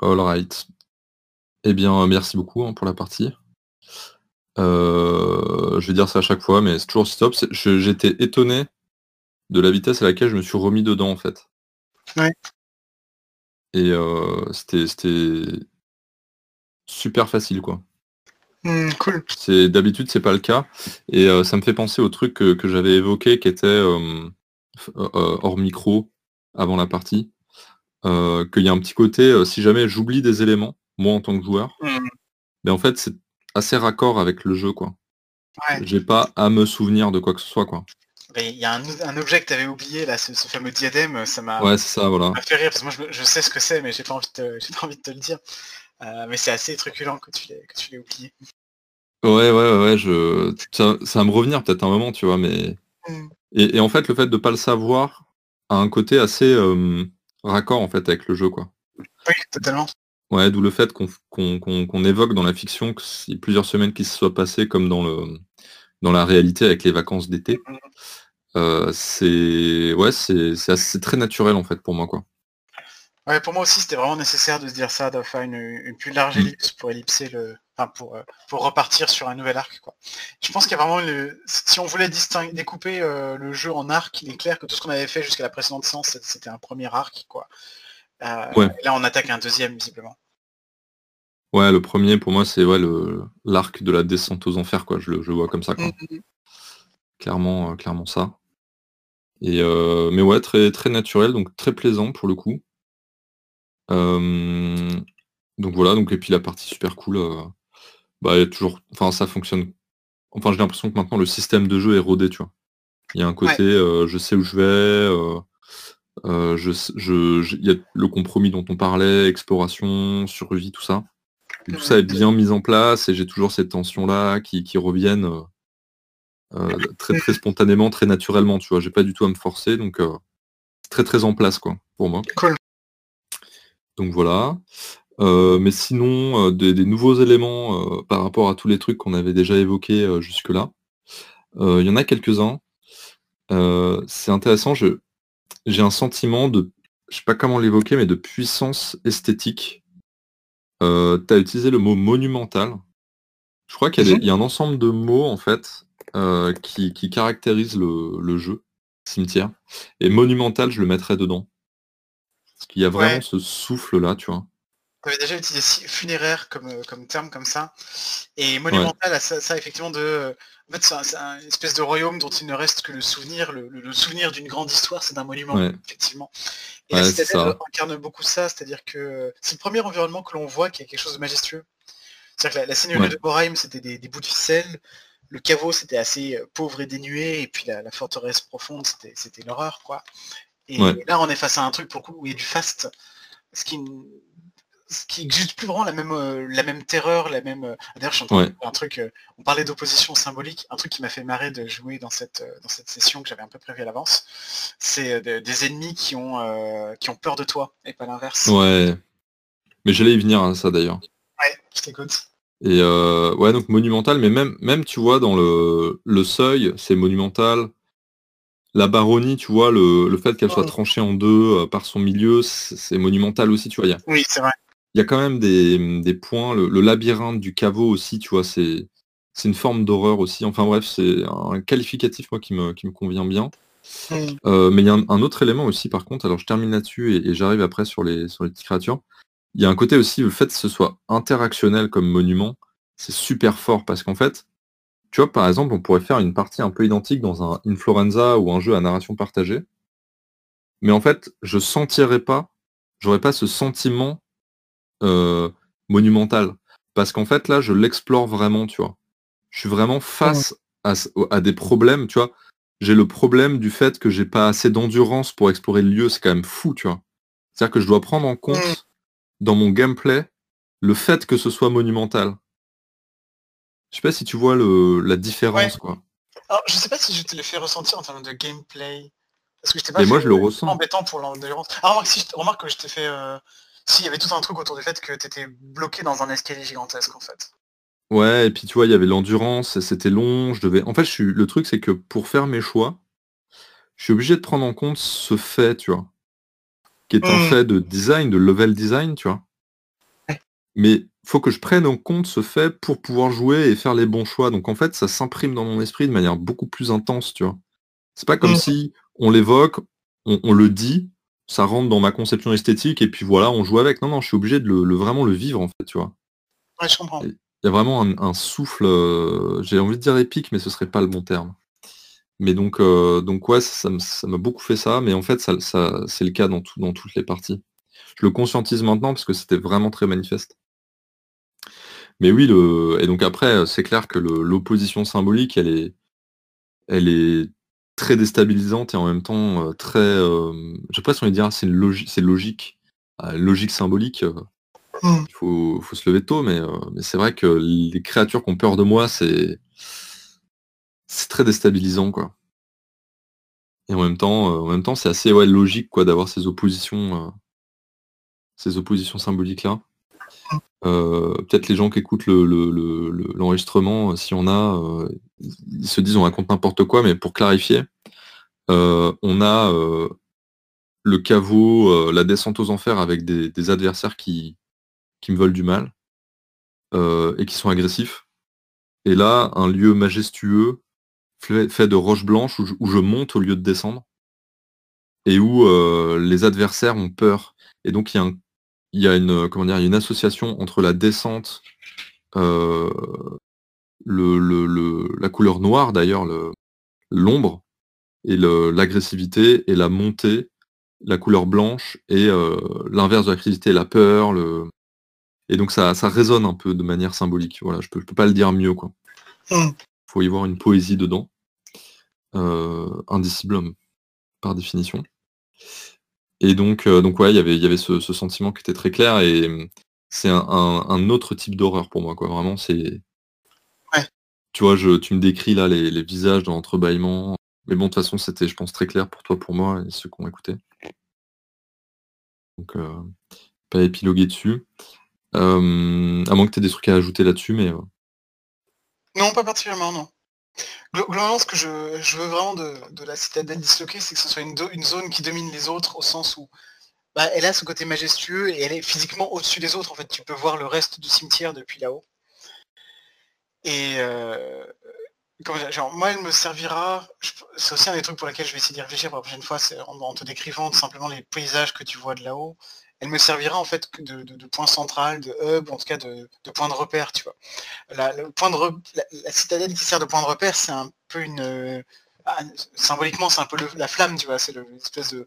All right. Eh bien, merci beaucoup hein, pour la partie. Euh, je vais dire ça à chaque fois, mais c'est toujours stop. J'étais étonné de la vitesse à laquelle je me suis remis dedans en fait. Ouais. Et euh, c'était super facile quoi. Mmh, cool. C'est d'habitude c'est pas le cas et euh, ça me fait penser au truc que, j'avais évoqué qui était euh, hors micro avant la partie. qu'il y a un petit côté si jamais j'oublie des éléments moi en tant que joueur, mais mmh. ben, en fait c'est assez raccord avec le jeu quoi. J'ai pas à me souvenir de quoi que ce soit quoi. Il y a un, objet que tu avais oublié, là, ce, fameux diadème, ça m'a ouais, ça, voilà. fait rire, parce que moi je, sais ce que c'est, mais j'ai pas, envie de te, pas envie de te le dire. Euh, mais c'est assez truculent que tu l'aies oublié. Ouais, ouais, ouais, je... ça, va me revenir peut-être un moment, tu vois, mais... Mm. Et, en fait, le fait de pas le savoir a un côté assez euh, raccord, en fait, avec le jeu, quoi. Oui, totalement. Ouais, d'où le fait qu'on évoque dans la fiction que y plusieurs semaines qui se soient passées comme dans le dans la réalité avec les vacances d'été. Mm. Euh, c'est ouais, c'est très naturel en fait pour moi quoi. Ouais, pour moi aussi c'était vraiment nécessaire de se dire ça, de faire une, plus large mm. ellipse pour ellipser le, enfin pour euh, pour repartir sur un nouvel arc quoi. Je pense qu'il y a vraiment si on voulait distinguer, découper euh, le jeu en arc, il est clair que tout ce qu'on avait fait jusqu'à la précédente séance c'était un premier arc quoi. Là on attaque un deuxième visiblement. Ouais, le premier pour moi c'est ouais, l'arc de la descente aux enfers quoi. Je le je vois comme ça quoi. Mm, clairement, clairement ça. Et euh, mais ouais, très, très naturel, donc très plaisant pour le coup. donc voilà, donc et puis la partie super cool, euh, bah, il toujours enfin ça fonctionne enfin j'ai l'impression que maintenant le système de jeu est rodé, tu vois? Il y a un côté, euh, je sais où je vais, je je il y a le compromis dont on parlait, exploration, survie, tout ça. tout ça est bien mis en place et j'ai toujours cette tension là qui qui reviennent, euh, très très spontanément, très naturellement, tu vois. J'ai pas du tout à me forcer, donc euh, très très en place quoi pour moi. Donc voilà. Euh, mais sinon, des, nouveaux éléments par rapport à tous les trucs qu'on avait déjà évoqués jusque-là. Il y en a quelques-uns. c'est intéressant, j'ai un sentiment de, je sais pas comment l'évoquer, mais de puissance esthétique. tu as utilisé le mot monumental. Je crois qu'il y, y, a un ensemble de mots en fait euh, qui, caractérise le, jeu, cimetière. Et monumental, je le mettrais dedans. Parce qu'il y a vraiment ce souffle-là, tu vois. Tu avais déjà utilisé funéraire comme, euh, comme terme comme ça. Et monumental, ça, effectivement de. En fait, c'est un, une espèce de royaume dont il ne reste que le souvenir, le, souvenir d'une grande histoire, c'est d'un monument, effectivement. Et la incarne beaucoup ça, c'est-à-dire que c'est le premier environnement que l'on voit qui a quelque chose de majestueux. C'est-à-dire que la, seigneurie de Borheim, c'était des, des, bouts de ficelle, le caveau c'était assez euh, pauvre et dénué, et puis la, forteresse profonde c'était l'horreur quoi. Et là on est face à un truc pour le coup où il y a du fast, ce qui ce qui plus vraiment la même, euh, la même terreur, la même. Euh, d'ailleurs, je suis en train de un truc. Euh, on parlait d'opposition symbolique. Un truc qui m'a fait marrer de jouer dans cette, dans cette session que j'avais un peu prévu à l'avance, c'est des ennemis qui ont, qui ont peur de toi et pas l'inverse. Ouais. Mais j'allais y venir à ça d'ailleurs. Ouais, je t'écoute. Et ouais, donc monumental, mais même, même tu vois, dans le, le seuil, c'est monumental. La baronnie, tu vois, le, le fait qu'elle soit tranchée en deux par son milieu, c'est monumental aussi, tu vois. Oui, c'est vrai il y a quand même des, points, le, labyrinthe du caveau aussi, tu vois, c'est une forme d'horreur aussi. Enfin bref, c'est un qualificatif moi qui me, qui me convient bien. Mmh. Euh, mais il y a un, autre élément aussi par contre, alors je termine là-dessus et, j'arrive après sur les, sur les petites créatures. Il y a un côté aussi, le fait que ce soit interactionnel comme monument, c'est super fort parce qu'en fait, tu vois, par exemple, on pourrait faire une partie un peu identique dans un Influenza ou un jeu à narration partagée. Mais en fait, je sentirais pas, j'aurais pas ce sentiment euh, monumental. Parce qu'en fait, là, je l'explore vraiment, tu vois. Je suis vraiment face à, des problèmes, tu vois. J'ai le problème du fait que j'ai pas assez d'endurance pour explorer le lieu, c'est quand même fou, tu vois. C'est-à-dire que je dois prendre en compte dans mon gameplay le fait que ce soit monumental. Je sais pas si tu vois le, la différence, quoi. Alors, je sais pas si je te l'ai fait ressentir en termes de gameplay. Parce que je pas Mais moi, je le ressens. embêtant pour l'endurance. Ah, remarque, si je, remarque que je t'ai fait euh, si, il y avait tout un truc autour du fait que tu étais bloqué dans un escalier gigantesque en fait. Ouais, et puis tu vois, il y avait l'endurance, c'était long, je devais. En fait, je suis... le truc, c'est que pour faire mes choix, je suis obligé de prendre en compte ce fait, tu vois. Qui est un mmh. fait de design, de level design, tu vois. Mais faut que je prenne en compte ce fait pour pouvoir jouer et faire les bons choix. Donc en fait, ça s'imprime dans mon esprit de manière beaucoup plus intense, tu vois. C'est pas comme mmh. si on l'évoque, on, le dit, ça rentre dans ma conception esthétique et puis voilà, on joue avec. Non, non, je suis obligé de le, vraiment le vivre en fait, tu vois. Ouais, je comprends. Il y a vraiment un, souffle, euh, j'ai envie de dire épique, mais ce serait pas le bon terme. Mais donc, euh, donc ouais, ça m'a beaucoup fait ça, mais en fait, ça, c'est le cas dans, tout, dans toutes les parties. Je le conscientise maintenant parce que c'était vraiment très manifeste. Mais oui, le, et donc après, c'est clair que l'opposition symbolique, elle est, elle est très déstabilisante et en même temps euh, très. Euh, je sais pas si on va dire c'est logique, c'est logique, euh, logique symbolique. Hmm. Il faut, se lever tôt, mais, mais c'est vrai que les créatures qui ont peur de moi, c'est c'est très déstabilisant quoi. Et en même temps, en même temps, c'est assez ouais, logique quoi d'avoir ces oppositions, ces oppositions symboliques là. Euh, peut-être les gens qui écoutent l'enregistrement, le, si on a, ils se disent on raconte n'importe quoi, mais pour clarifier, euh, on a euh, le caveau, la descente aux enfers avec des, adversaires qui, qui, me veulent du mal et qui sont agressifs. Et là, un lieu majestueux fait, de roches blanches où je, monte au lieu de descendre et où les adversaires ont peur. Et donc il y a un il y a une, comment dire, une association entre la descente, euh, le, la couleur noire d'ailleurs, l'ombre, et l'agressivité, et la montée, la couleur blanche, et euh, l'inverse de l'agressivité, la peur. Le... Et donc ça, ça résonne un peu de manière symbolique. Voilà, je peux, peux pas le dire mieux. quoi. Il hmm. faut y voir une poésie dedans. Euh, indicible par définition. Et donc, euh, donc ouais, y il y avait ce, sentiment qui était très clair et hum, c'est un, autre type d'horreur pour moi, quoi. Vraiment, c'est. Ouais. Tu vois, je, tu me décris là les, visages dans l'entrebâillement. Mais bon, de toute façon, c'était, je pense, très clair pour toi, pour moi et ceux qui ont écouté. Donc, euh, pas épiloguer dessus. À moins que tu aies des trucs à ajouter là-dessus, mais. Euh. Non, pas particulièrement, non. Globalement, ce que je, veux vraiment de, la citadelle disloquée, c'est que ce soit une, zone qui domine les autres, au sens où bah, elle a ce côté majestueux et elle est physiquement au-dessus des autres. En fait, tu peux voir le reste du cimetière depuis là-haut. Et euh, moi, elle me servira. C'est aussi un des trucs pour lesquels je vais essayer d'y réfléchir pour la prochaine fois, c'est en, te décrivant simplement les paysages que tu vois de là-haut elle me servira en fait de, de, point central, de hub, en tout cas de, point de repère, tu vois. La, le point de la, citadelle qui sert de point de repère, c'est un peu une... Ah, symboliquement, c'est un peu la flamme, tu vois, c'est l'espèce de...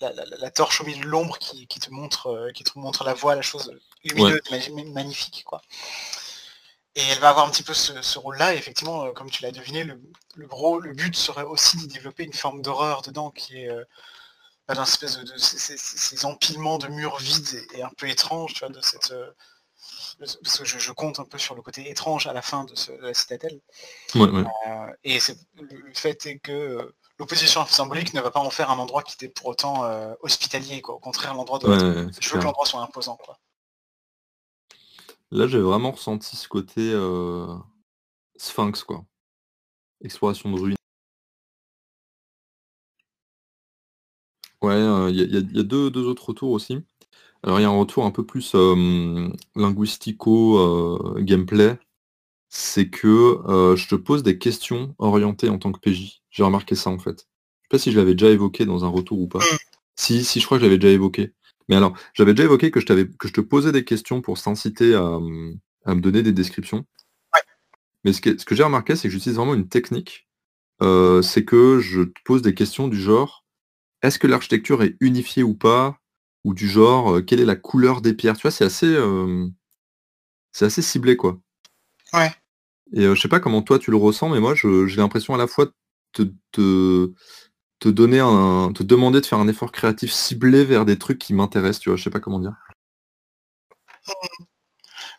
La, torche au milieu de l'ombre qui, te montre, euh, qui te montre la voie, la chose lumineuse, magnifique, quoi. Et elle va avoir un petit peu ce, rôle-là, et effectivement, euh, comme tu l'as deviné, le, gros, le but serait aussi d'y développer une forme d'horreur dedans qui est... Euh, bah, d'un espèce de, ces, empilements de murs vides et, un peu étranges, tu vois, de cette parce que je, compte un peu sur le côté étrange à la fin de, la citadelle. et le, fait est que l'opposition symbolique ne va pas en faire un endroit qui était pour autant hospitalier. Quoi. Au contraire, l'endroit de je veux que l'endroit soit imposant. Quoi. Là, j'ai vraiment ressenti ce côté sphinx, quoi. Exploration de ruines. Ouais, il y, a deux, autres retours aussi. Alors il y a un retour un peu plus linguistico gameplay. C'est que je te pose des questions orientées en tant que PJ. J'ai remarqué ça en fait. Je sais pas si je l'avais déjà évoqué dans un retour ou pas. Mmh. Si, si, je crois que je l'avais déjà évoqué. Mais alors, j'avais déjà évoqué que je, que je te posais des questions pour t'inciter à, me donner des descriptions. Mais ce que, ce que j'ai remarqué, c'est que j'utilise vraiment une technique. c'est que je te pose des questions du genre est-ce que l'architecture est unifiée ou pas Ou du genre quelle est la couleur des pierres? Tu vois, c'est assez, c'est assez ciblé, quoi. Ouais. Et je sais pas comment toi tu le ressens, mais moi j'ai l'impression à la fois de te, te donner un, te demander de faire un effort créatif ciblé vers des trucs qui m'intéressent, tu vois, je sais pas comment dire. Mmh.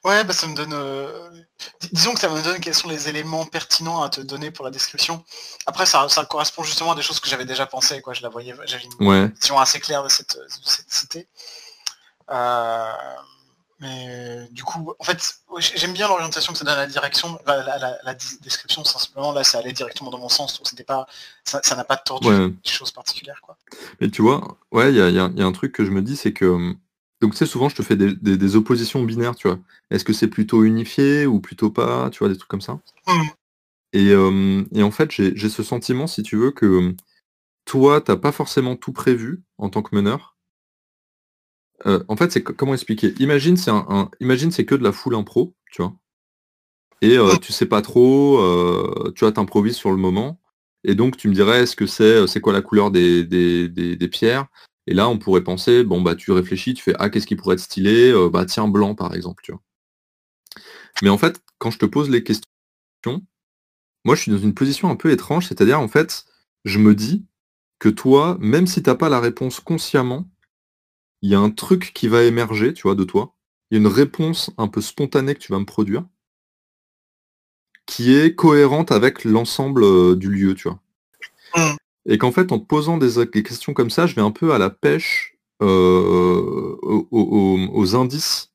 Ouais, bah ça me donne. Euh, disons que ça me donne quels sont les éléments pertinents à te donner pour la description. Après, ça, correspond justement à des choses que j'avais déjà pensé, quoi. Je la voyais, j'avais une vision assez claire de cette, cité. Euh, mais du coup, en fait, j'aime bien l'orientation que ça donne à la direction, la, description, simplement là, ça allait directement dans mon sens, donc c'était pas, ça n'a pas de tordu, ouais. chose particulière, quoi. Mais tu vois, ouais, il y a, un truc que je me dis, c'est que, donc tu sais, souvent je te fais des, oppositions binaires, tu vois. Est-ce que c'est plutôt unifié ou plutôt pas, tu vois, des trucs comme ça? Mmh. Et, en fait, j'ai ce sentiment, si tu veux, que toi, t'as pas forcément tout prévu en tant que meneur, euh, en fait, c'est comment expliquer? Imagine, c'est un, imagine, c'est que de la foule impro, tu vois. Et euh, tu sais pas trop, tu vois, t'improvises sur le moment. Et donc, tu me dirais, est-ce que c'est, c'est quoi la couleur des, des, pierres? Et là, on pourrait penser, bon, bah, tu réfléchis, tu fais, ah, qu'est-ce qui pourrait être stylé Bah, tiens, blanc, par exemple, tu vois. Mais en fait, quand je te pose les questions, moi, je suis dans une position un peu étrange, c'est-à-dire, en fait, je me dis que toi, même si tu n'as pas la réponse consciemment, il y a un truc qui va émerger, tu vois, de toi. Il y a une réponse un peu spontanée que tu vas me produire, qui est cohérente avec l'ensemble euh, du lieu, tu vois. Et qu'en fait, en te posant des, questions comme ça, je vais un peu à la pêche euh, aux, indices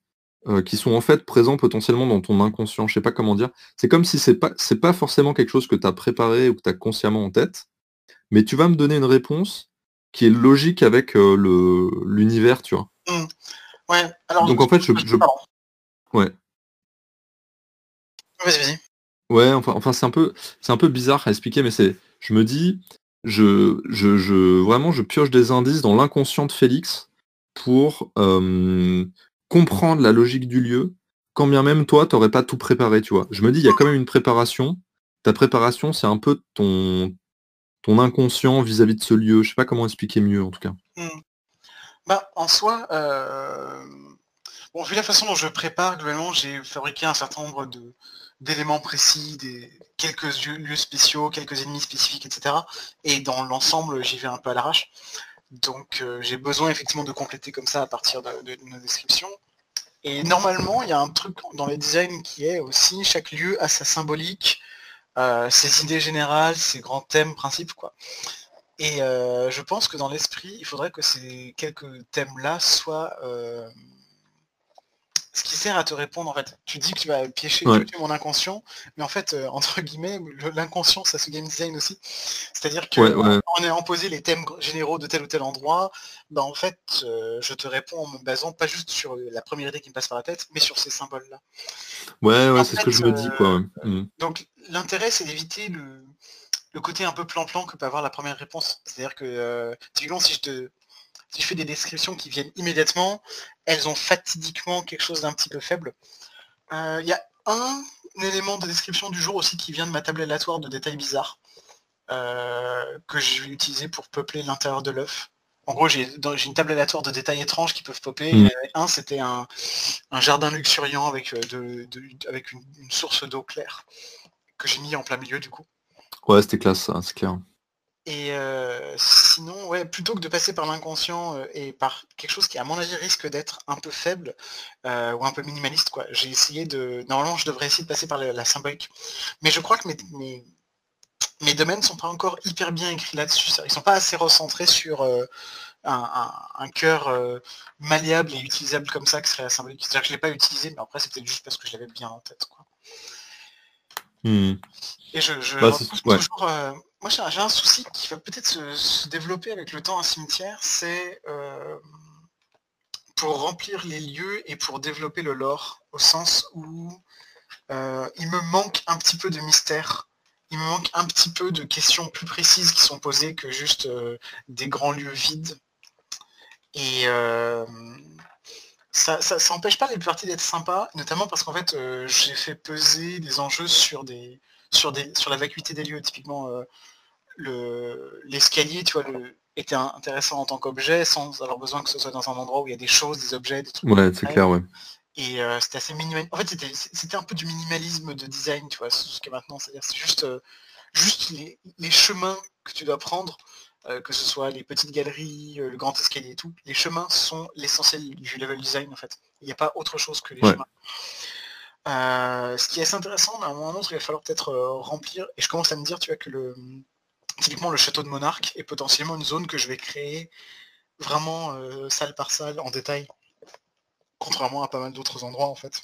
euh, qui sont en fait présents potentiellement dans ton inconscient. Je sais pas comment dire. C'est comme si c'est pas c'est pas forcément quelque chose que tu as préparé ou que tu as consciemment en tête, mais tu vas me donner une réponse qui est logique avec euh, le l'univers, tu vois. Mmh. Ouais. Alors, Donc en fait, je, ouais. Vas-y, vas-y. Ouais, enfin, enfin c'est un peu, c'est un peu bizarre à expliquer, mais c'est, je me dis, je, vraiment, je pioche des indices dans l'inconscient de Félix pour comprendre la logique du lieu, quand bien même toi, tu n'aurais pas tout préparé, tu vois. Je me dis, il y a quand même une préparation. Ta préparation, c'est un peu ton, ton inconscient vis-à-vis de ce lieu Je sais pas comment expliquer mieux en tout cas. Hmm. Bah, en soi, euh... bon, vu la façon dont je prépare, globalement, j'ai fabriqué un certain nombre de d'éléments précis, quelques lieux, spéciaux, quelques ennemis spécifiques, etc. Et dans l'ensemble, j'y vais un peu à l'arrache. Donc euh, j'ai besoin effectivement de compléter comme ça à partir de, nos descriptions. Et normalement, il y a un truc dans les designs qui est aussi, chaque lieu a sa symbolique, euh, ses idées générales, ses grands thèmes, principes, quoi. Et euh, je pense que dans l'esprit, il faudrait que ces quelques thèmes-là soient ce qui sert à te répondre en fait. Tu dis que tu vas piéger mon inconscient, mais en fait, euh, entre guillemets, l'inconscient, ça se game design aussi. C'est-à-dire que en ayant posé les thèmes généraux de tel ou tel endroit, bah, en fait, euh, je te réponds en me basant pas juste sur la première idée qui me passe par la tête, mais sur ces symboles-là. Ouais, ouais, c'est ce que je me dis, quoi. Euh, mm. Donc l'intérêt, c'est d'éviter le, côté un peu plan-plan que peut avoir la première réponse. C'est-à-dire que, typiquement, si je te si je fais des descriptions qui viennent immédiatement, elles ont fatidiquement quelque chose d'un petit peu faible. Il euh, y a un élément de description du jour aussi qui vient de ma table aléatoire de détails bizarres euh, que je vais utiliser pour peupler l'intérieur de l'œuf. En gros, j'ai une table aléatoire de détails étranges qui peuvent popper. Mm. un, c'était un, jardin luxuriant avec, euh, avec une, source d'eau claire que j'ai mis en plein milieu du coup. Ouais, c'était classe, ça, c'est clair. Et sinon, ouais, plutôt que de passer par l'inconscient et par quelque chose qui, à mon avis, risque d'être un peu faible ou un peu minimaliste, quoi. J'ai essayé de. Normalement, je devrais essayer de passer par la, symbolique. Mais je crois que mes, mes, domaines sont pas encore hyper bien écrits là-dessus. Ils sont pas assez recentrés sur un, cœur malléable et utilisable comme ça, qui serait la symbolique. C'est-à-dire que je l'ai pas utilisé, mais après, c'était juste parce que je l'avais bien en tête, quoi. Mmh. Et je, je bah, toujours. moi, j'ai un souci qui va peut-être se, développer avec le temps un cimetière, c'est pour remplir les lieux et pour développer le lore, au sens où il me manque un petit peu de mystère. Il me manque un petit peu de questions plus précises qui sont posées que juste des grands lieux vides. Et ça, ça, pas les parties d'être sympa, notamment parce qu'en fait, j'ai fait peser des enjeux sur des, sur, des, sur la vacuité des lieux. Typiquement, euh, l'escalier, tu vois, le, était intéressant en tant qu'objet sans avoir besoin que ce soit dans un endroit où il y a des choses, des objets, des trucs. Ouais, c'est clair, ouais. Et euh, c'était assez minimal. En fait, c'était un peu du minimalisme de design, tu vois, jusqu'à maintenant. C'est-à-dire, c'est juste, euh, juste les, chemins que tu dois prendre, que ce soit les petites galeries, le grand escalier et tout. Les chemins sont l'essentiel du level design, en fait. Il n'y a pas autre chose que les chemins. Euh, ce qui est assez intéressant, mais à un moment il va falloir peut-être euh, remplir, et je commence à me dire, tu vois, que le typiquement le château de Monarque est potentiellement une zone que je vais créer vraiment euh, salle par salle, en détail, contrairement à pas mal d'autres endroits en fait.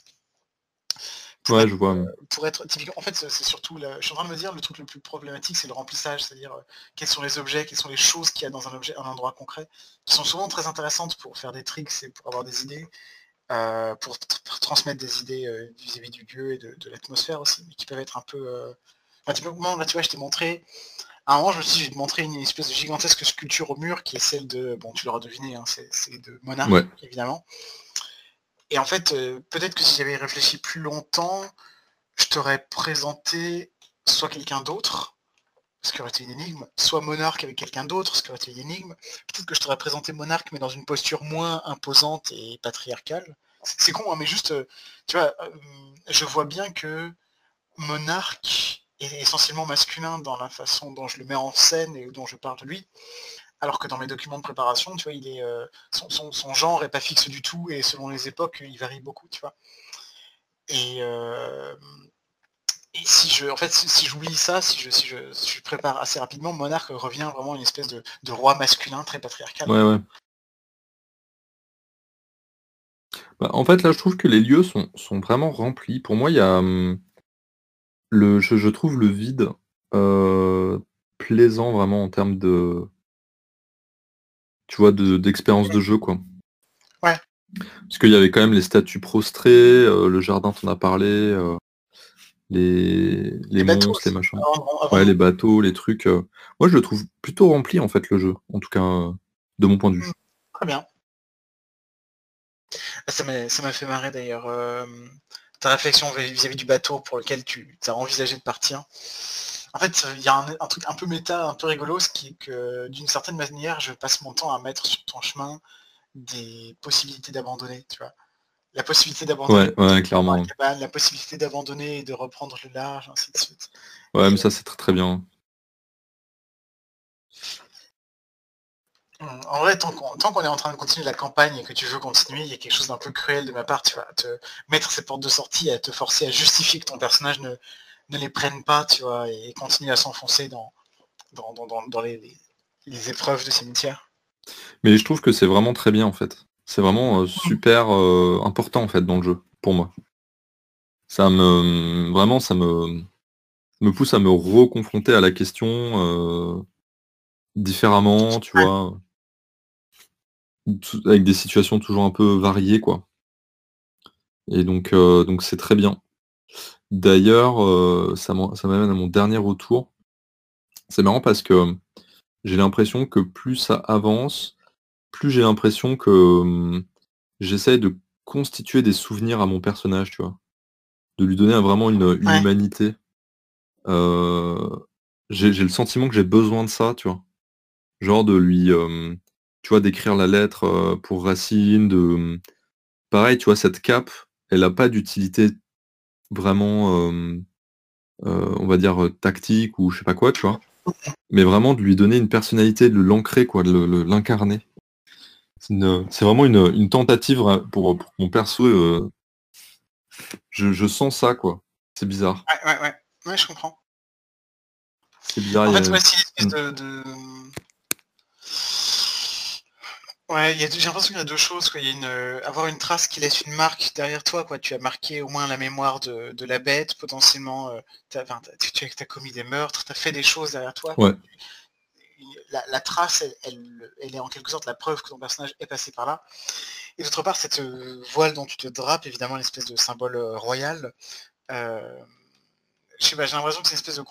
Ouais, je vois. pour être typiquement, en fait, c'est surtout, je suis en train de me dire, le truc le plus problématique, c'est le remplissage, c'est-à-dire quels sont les objets, quelles sont les choses qu'il y a dans un objet, un endroit concret, qui sont souvent très intéressantes pour faire des tricks et pour avoir des idées, euh, pour, transmettre des idées euh, vis-à-vis du lieu et de, l'atmosphère aussi, mais qui peuvent être un peu... Euh... typiquement, là, tu vois, je t'ai montré... À un moment, je me suis dit, je vais te montrer une espèce de gigantesque sculpture au mur qui est celle de... Bon, tu l'auras deviné, hein, c'est de Monarque, évidemment. Et en fait, euh, peut-être que si j'avais réfléchi plus longtemps, je t'aurais présenté soit quelqu'un d'autre, ce qui aurait été une énigme, soit Monarque avec quelqu'un d'autre, ce qui aurait été une énigme. Peut-être que je t'aurais présenté Monarque, mais dans une posture moins imposante et patriarcale. C'est con, hein, mais juste, euh, tu vois, euh, je vois bien que Monarque est essentiellement masculin dans la façon dont je le mets en scène et dont je parle de lui. Alors que dans mes documents de préparation, tu vois, il est, euh, son, genre est pas fixe du tout et selon les époques, il varie beaucoup, tu vois. Et, et si je, en fait, si j'oublie ça, si je, si, je, prépare assez rapidement, Monarque revient vraiment une espèce de, roi masculin très patriarcal. Ouais, ouais. Bah, en fait, là, je trouve que les lieux sont, vraiment remplis. Pour moi, il y a hum, le, je, trouve le vide euh, plaisant vraiment en termes de, tu vois, d'expérience de, jeu, quoi. Ouais. Parce qu'il y avait quand même les statues prostrées, euh, le jardin, t'en as parlé. Euh, les, les, monstres, les machins. Ouais, les bateaux, les trucs. Euh. Moi, je le trouve plutôt rempli, en fait, le jeu. En tout cas, de mon point de vue. Mmh. Très bien. Ça m'a fait marrer, d'ailleurs. Ta réflexion vis-à-vis du bateau pour lequel tu as envisagé de partir. En fait, il y a un, truc un peu méta, un peu rigolo, ce qui est que, d'une certaine manière, je passe mon temps à mettre sur ton chemin des possibilités d'abandonner, tu vois la possibilité d'abandonner ouais, clairement. la possibilité d'abandonner et de reprendre le large, ainsi de suite. Ouais, mais ça c'est très très bien. Hum, en vrai, tant qu'on est en train de continuer la campagne et que tu veux continuer, il y a quelque chose d'un peu cruel de ma part, tu vas te mettre ces portes de sortie, à te forcer à justifier que ton personnage ne, les prenne pas, tu vois, et continue à s'enfoncer dans, dans, les, les épreuves de cimetière. Mais je trouve que c'est vraiment très bien en fait. C'est vraiment euh, super euh, important en fait dans le jeu, pour moi. Ça me vraiment ça me me pousse à me reconfronter à la question euh, différemment, tu vois. Avec des situations toujours un peu variées, quoi. Et donc donc c'est très bien. D'ailleurs, ça m'amène à mon dernier retour. C'est marrant parce que j'ai l'impression que plus ça avance, plus j'ai l'impression que mmh, j'essaie de constituer des souvenirs à mon personnage, tu vois. De lui donner vraiment une, humanité. j'ai le sentiment que j'ai besoin de ça, tu vois. Genre de lui, tu vois, d'écrire la lettre pour Racine, de. Pareil, tu vois, cette cape, elle n'a pas d'utilité vraiment, on va dire, tactique ou je sais pas quoi, tu vois. mais vraiment de lui donner une personnalité, de l'ancrer, quoi, de l'incarner. C'est vraiment une, tentative pour, mon perso. Euh, je, sens ça, quoi. C'est bizarre. Ouais, ouais, ouais. Ouais, je comprends. C'est bizarre. En fait, c'est une espèce de... Ouais, j'ai l'impression qu'il y a deux choses. Quoi. Il y a une, euh, avoir une trace qui laisse une marque derrière toi. Quoi. Tu as marqué au moins la mémoire de, la bête, potentiellement, euh, tu as, commis des meurtres, tu as fait des choses derrière toi. Ouais. La, trace, elle, est en quelque sorte la preuve que ton personnage est passé par là. Et d'autre part, cette euh, voile dont tu te drapes, évidemment, l'espèce de symbole royal. j'ai l'impression que c'est une espèce de,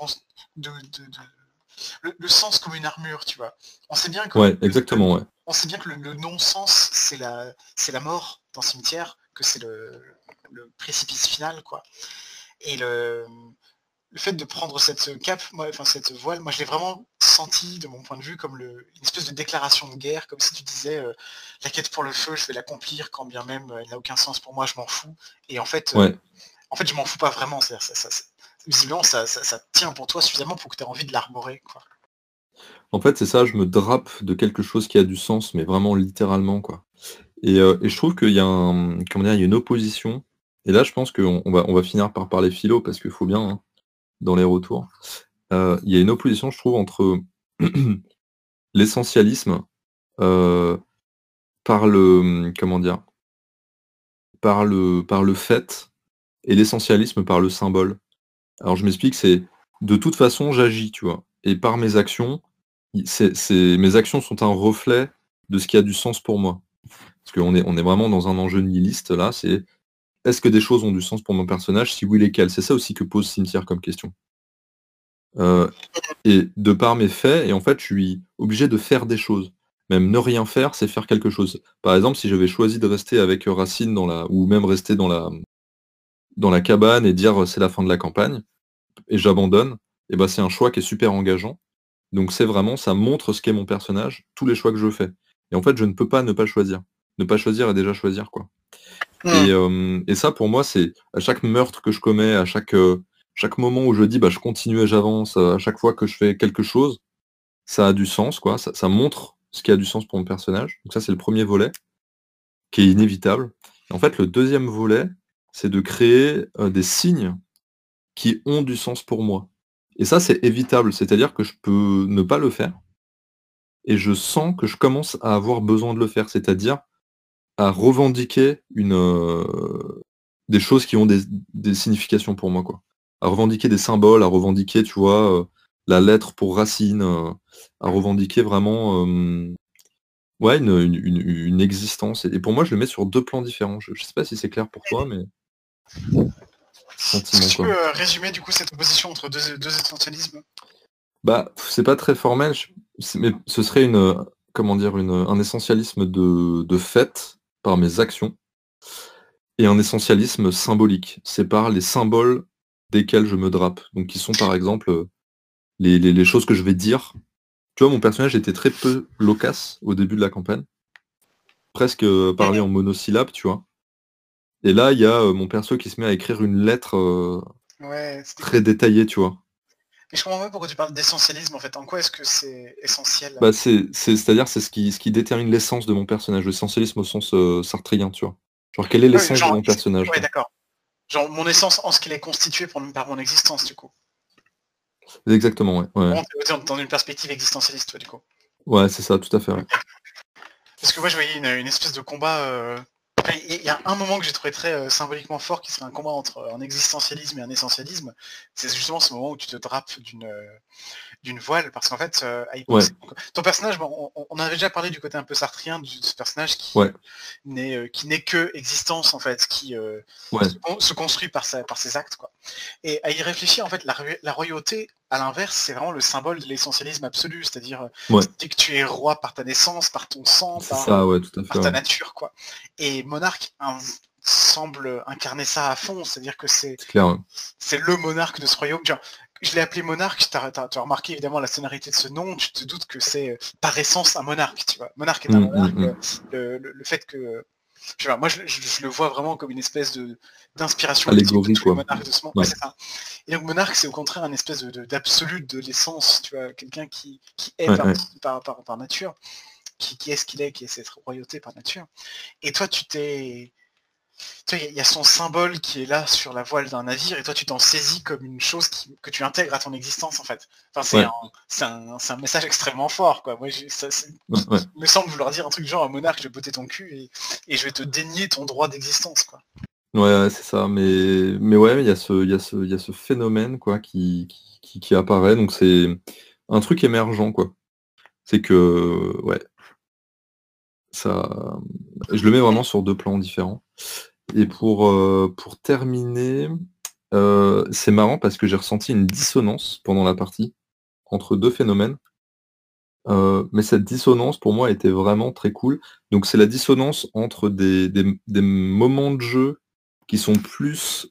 le, sens comme une armure, tu vois. On sait bien que. Ouais, exactement, ouais on sait bien que le, non-sens, c'est la, c'est la mort dans le cimetière, que c'est le, précipice final, quoi. Et le, le fait de prendre cette cape, moi, enfin cette voile, moi je l'ai vraiment senti de mon point de vue comme le, une espèce de déclaration de guerre, comme si tu disais euh, la quête pour le feu, je vais l'accomplir quand bien même euh, elle n'a aucun sens pour moi, je m'en fous. Et en fait, euh, en fait je m'en fous pas vraiment. Ça, ça, visiblement ça, ça, tient pour toi suffisamment pour que tu aies envie de l'arborer. Quoi. En fait, c'est ça, je me drape de quelque chose qui a du sens, mais vraiment littéralement, quoi. Et, euh, je trouve qu'il y a un, comment dire, il y a une opposition. Et là, je pense qu'on va, on va finir par parler philo parce qu'il faut bien hein, dans les retours. Euh, il y a une opposition, je trouve, entre [CLEARS THROAT] l'essentialisme euh, par le comment dire par le par le fait et l'essentialisme par le symbole. Alors je m'explique, c'est de toute façon j'agis, tu vois, et par mes actions, mes actions sont un reflet de ce qui a du sens pour moi. Parce qu'on est, vraiment dans un enjeu nihiliste là, c'est est-ce que des choses ont du sens pour mon personnage? Si oui, lesquelles? C'est ça aussi que pose Cimetière comme question. Euh, et de par mes faits, et en fait, je suis obligé de faire des choses. Même ne rien faire, c'est faire quelque chose. Par exemple, si j'avais choisi de rester avec Racine dans la, ou même rester dans la, dans la cabane et dire c'est la fin de la campagne, et j'abandonne, et ben c'est un choix qui est super engageant. Donc c'est vraiment, ça montre ce qu'est mon personnage, tous les choix que je fais. Et en fait, je ne peux pas ne pas choisir. Ne pas choisir et déjà choisir, quoi. Mmh. Euh, et, ça, pour moi, c'est à chaque meurtre que je commets, à chaque, euh, chaque moment où je dis, bah, je continue et j'avance, à chaque fois que je fais quelque chose, ça a du sens, quoi. Ça, montre ce qui a du sens pour mon personnage. Donc ça, c'est le premier volet, qui est inévitable. en fait, le deuxième volet, c'est de créer euh, des signes qui ont du sens pour moi. Et ça, c'est évitable, c'est-à-dire que je peux ne pas le faire, et je sens que je commence à avoir besoin de le faire, c'est-à-dire à revendiquer une, euh, des choses qui ont des, significations pour moi, quoi. À revendiquer des symboles, à revendiquer, tu vois, euh, la lettre pour racine, à revendiquer vraiment ouais, une, existence. Et, pour moi, je le mets sur deux plans différents. Je ne sais pas si c'est clair pour toi, mais tu peux euh, résumer du coup cette opposition entre deux, essentialismes Bah, c'est pas très formel, mais ce serait une, comment dire, une, un essentialisme de, de fait par mes actions et un essentialisme symbolique. C'est par les symboles desquels je me drape. Donc qui sont par exemple les, les, choses que je vais dire. Tu vois, mon personnage était très peu loquace au début de la campagne. Presque euh, parler en monosyllabes, tu vois. Et là, il y a euh, mon perso qui se met à écrire une lettre euh, très détaillée, tu vois. Mais je comprends pas pourquoi tu parles d'essentialisme en fait. En quoi est-ce que c'est essentiel? Bah, c'est, à dire c'est ce qui, ce qui détermine l'essence de mon personnage. L'essentialisme au sens euh, sartrien, tu vois. Genre quelle est l'essence de mon personnage Ouais, d'accord. Genre mon essence en ce qu'il est constitué pour, par mon existence, du coup. Exactement, ouais. ouais. Dans une perspective existentialiste, toi, du coup. Ouais, c'est ça, tout à fait. Parce que moi, je voyais une, espèce de combat il y a un moment que j'ai trouvé très euh, symboliquement fort qui serait un combat entre un existentialisme et un essentialisme. C'est justement ce moment où tu te drapes d'une euh, d'une voile parce qu'en fait, euh, ton personnage, on, on, avait déjà parlé du côté un peu sartrien de ce personnage qui n'est qui n'est que existence en fait, qui se, construit par sa, par ses actes quoi. Et à y réfléchir en fait, la, la royauté à l'inverse, c'est vraiment le symbole de l'essentialisme absolu, c'est-à-dire que tu es roi par ta naissance, par ton sang, par, ta nature, quoi. Et Monarque semble incarner ça à fond, c'est-à-dire que c'est c'est le monarque de ce royaume. Je l'ai appelé monarque, tu as, remarqué évidemment la sonorité de ce nom, tu te doutes que c'est par essence un monarque, tu vois. Monarque est un mmh, mmh, monarque, mmh. Le, fait que je moi je, le vois vraiment comme une espèce de d'inspiration allégorie quoi. de ce monde. ça. Et donc monarque c'est au contraire une espèce de d'absolu de, l'essence, tu vois, quelqu'un qui, qui est par, par, par, nature, qui, qui est ce qu'il est, qui est cette royauté par nature. Et toi tu t'es il y, a son symbole qui est là sur la voile d'un navire et toi tu t'en saisis comme une chose que tu intègres à ton existence en fait. Enfin, c'est un, message extrêmement fort quoi. Moi, ça, me semble vouloir dire un truc genre un monarque, je vais botter ton cul et, je vais te dénier ton droit d'existence quoi. Ouais, c'est ça. Mais, mais ouais, il y, a ce, y, a ce, y a ce phénomène quoi qui, qui, apparaît. Donc c'est un truc émergent quoi. C'est que ouais, ça, je le mets vraiment sur deux plans différents. Et pour, euh, pour terminer, euh, c'est marrant parce que j'ai ressenti une dissonance pendant la partie entre deux phénomènes. Euh, mais cette dissonance pour moi était vraiment très cool. Donc c'est la dissonance entre des, moments de jeu qui sont plus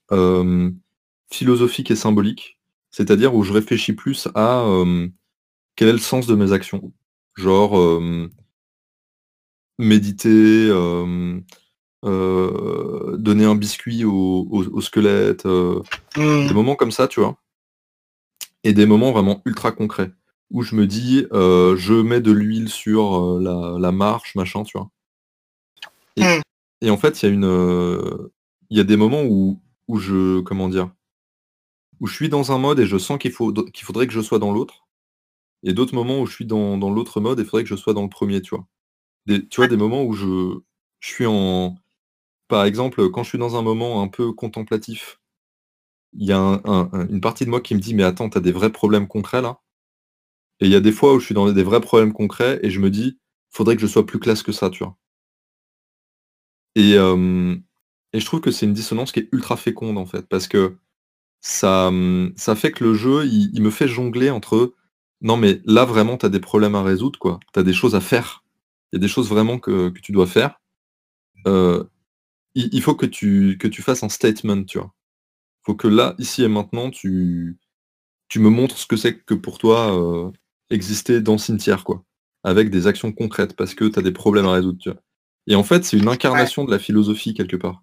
philosophiques et symboliques, c'est-à-dire où je réfléchis plus à quel est le sens de mes actions. Genre méditer, donner un biscuit au, squelette, mmh. des moments comme ça, tu vois. Et des moments vraiment ultra concrets, où je me dis, je mets de l'huile sur la, marche, machin, tu vois. Et, mmh. en fait, il y a une. Il y a des moments où, où je. Comment dire Où je suis dans un mode et je sens qu'il faut, qu'il faudrait que je sois dans l'autre. Et d'autres moments où je suis dans, dans l'autre mode et il faudrait que je sois dans le premier, tu vois. Des, tu vois, des moments où je, je suis en, par exemple, quand je suis dans un moment un peu contemplatif, il y a une partie de moi qui me dit mais attends, tu as des vrais problèmes concrets là? Et il y a des fois où je suis dans des vrais problèmes concrets et je me dis faudrait que je sois plus classe que ça, tu vois. Et, et je trouve que c'est une dissonance qui est ultra féconde en fait, parce que ça, ça fait que le jeu, il, me fait jongler entre non mais là vraiment tu as des problèmes à résoudre, quoi. Tu as des choses à faire. Il y a des choses vraiment que, que tu dois faire. Euh, il, faut que tu, que tu fasses un statement, tu vois. Il faut que là, ici et maintenant, tu, tu me montres ce que c'est que pour toi euh, exister dans cimetière, quoi. Avec des actions concrètes, parce que tu as des problèmes à résoudre, tu vois. Et en fait, c'est une incarnation de la philosophie, quelque part.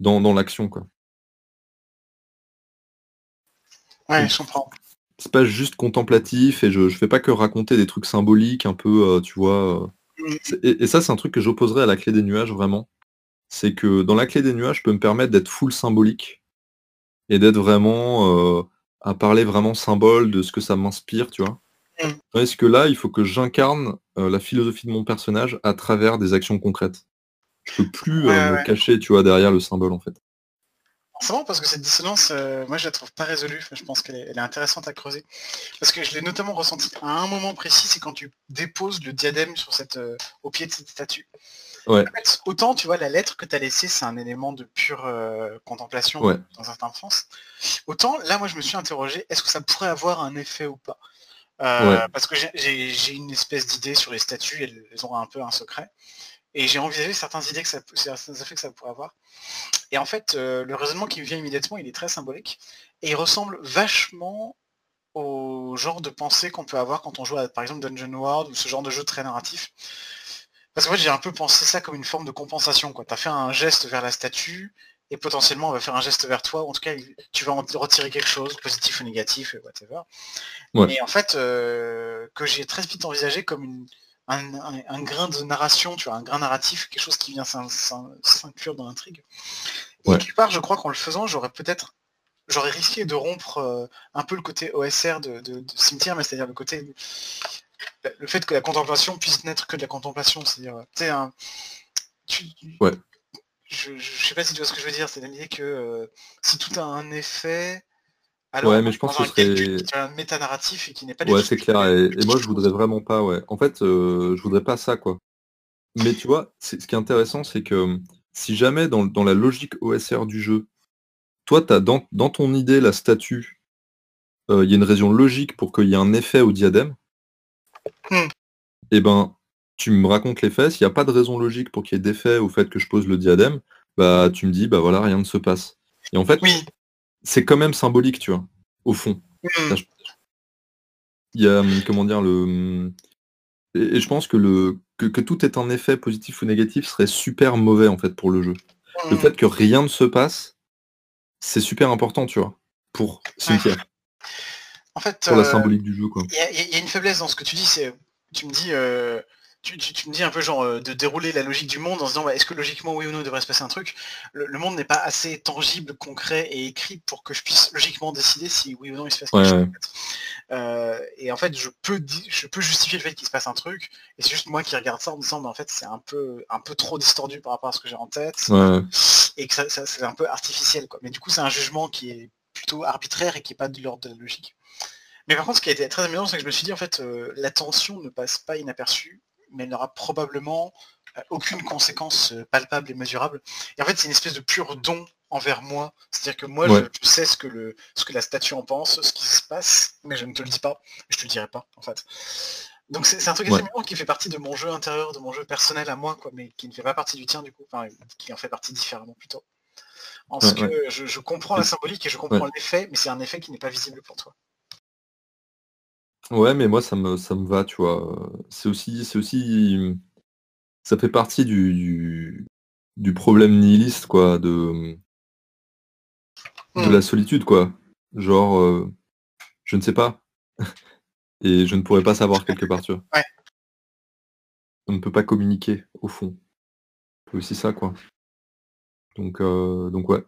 Dans, dans l'action, quoi. Ouais, je comprends. C'est pas juste contemplatif et je, je fais pas que raconter des trucs symboliques un peu, euh, tu vois. Et, et, ça, c'est un truc que j'opposerais à la clé des nuages, vraiment c'est que dans la clé des nuages, je peux me permettre d'être full symbolique et d'être vraiment euh, à parler vraiment symbole de ce que ça m'inspire, tu vois. Est-ce que là, il faut que j'incarne euh, la philosophie de mon personnage à travers des actions concrètes? Je peux plus euh, me cacher, tu vois, derrière le symbole en fait. C'est bon parce que cette dissonance, moi je la trouve pas résolue, je pense qu'elle est, intéressante à creuser. Parce que je l'ai notamment ressenti à un moment précis, c'est quand tu déposes le diadème sur cette, au pied de cette statue autant, tu vois, la lettre que tu as laissée, c'est un élément de pure euh, contemplation dans certains sens. Autant, là, moi, je me suis interrogé, est-ce que ça pourrait avoir un effet ou pas? Euh, Parce que j'ai une espèce d'idée sur les statues, elles, elles, ont un peu un secret. Et j'ai envisagé certaines idées que ça, certains effets que ça pourrait avoir. Et en fait, euh, le raisonnement qui me vient immédiatement, il est très symbolique. Et il ressemble vachement au genre de pensée qu'on peut avoir quand on joue à, par exemple, Dungeon World ou ce genre de jeu très narratif. Parce que moi j'ai un peu pensé ça comme une forme de compensation. Tu as fait un geste vers la statue et potentiellement on va faire un geste vers toi. En tout cas, tu vas en retirer quelque chose, positif ou négatif, whatever. Et en fait, euh, que j'ai très vite envisagé comme un, grain de narration, tu vois, un grain narratif, quelque chose qui vient s'inclure dans l'intrigue. Et quelque part, je crois qu'en le faisant, j'aurais peut-être j'aurais risqué de rompre euh, un peu le côté OSR de, de cimetière, mais c'est-à-dire le côté le fait que la contemplation puisse n'être que de la contemplation, c'est-à-dire, tu sais, un... ouais. Je, je, sais pas si tu vois ce que je veux dire, c'est l'idée que euh, si tout a un effet, alors ouais, mais je pense que ce serait un métanarratif et qui n'est pas Ouais, c'est clair, et, moi je voudrais vraiment pas, ouais. En fait, euh, je voudrais pas ça, quoi. Mais tu vois, ce qui est intéressant, c'est que si jamais dans, dans, la logique OSR du jeu, toi, tu as dans, dans, ton idée la statue, euh, il y a une raison logique pour qu'il y ait un effet au diadème, et eh ben, tu me racontes les faits, s'il n'y a pas de raison logique pour qu'il y ait d'effet au fait que je pose le diadème, bah tu me dis, bah voilà, rien ne se passe. Et en fait, c'est quand même symbolique, tu vois, au fond. Il y a, hum, comment dire, le... Hum, et, je pense que le que, tout est en effet positif ou négatif serait super mauvais en fait pour le jeu. Le mmh. fait que rien ne se passe, c'est super important, tu vois, pour Cynthia. En fait, pour la symbolique du jeu, quoi. Il y, a une faiblesse dans ce que tu dis, c'est tu me dis tu, me dis un peu genre euh, de dérouler la logique du monde en se disant bah, est-ce que logiquement oui ou non il devrait se passer un truc? Le, monde n'est pas assez tangible, concret et écrit pour que je puisse logiquement décider si oui ou non il se passe quelque chose. Euh, et en fait je peux je peux justifier le fait qu'il se passe un truc et c'est juste moi qui regarde ça en me disant bah, en fait c'est un peu un peu trop distordu par rapport à ce que j'ai en tête et que ça, c'est un peu artificiel quoi. Mais du coup c'est un jugement qui est plutôt arbitraire et qui n'est pas de l'ordre de la logique. Mais par contre, ce qui a été très amusant, c'est que je me suis dit, en fait, euh, l'attention ne passe pas inaperçue mais elle n'aura probablement euh, aucune conséquence euh, palpable et mesurable. Et en fait, c'est une espèce de pur don envers moi. C'est-à-dire que moi, je, sais ce que, le, ce que la statue en pense, ce qui se passe, mais je ne te le dis pas. Je te le dirai pas, en fait. Donc c'est un truc assez qui fait partie de mon jeu intérieur, de mon jeu personnel à moi, quoi, mais qui ne fait pas partie du tien, du coup. Enfin, qui en fait partie différemment, plutôt. En ce que je, comprends la symbolique et je comprends l'effet, mais c'est un effet qui n'est pas visible pour toi. Ouais, mais moi ça me ça me va, tu vois? C'est aussi c'est aussi ça fait partie du du problème nihiliste quoi, de de la mmh. solitude quoi. Genre, je ne sais pas [LAUGHS] et je ne pourrais pas savoir quelque part, tu vois? Ouais. On ne peut pas communiquer au fond. C'est aussi ça quoi. Donc donc ouais,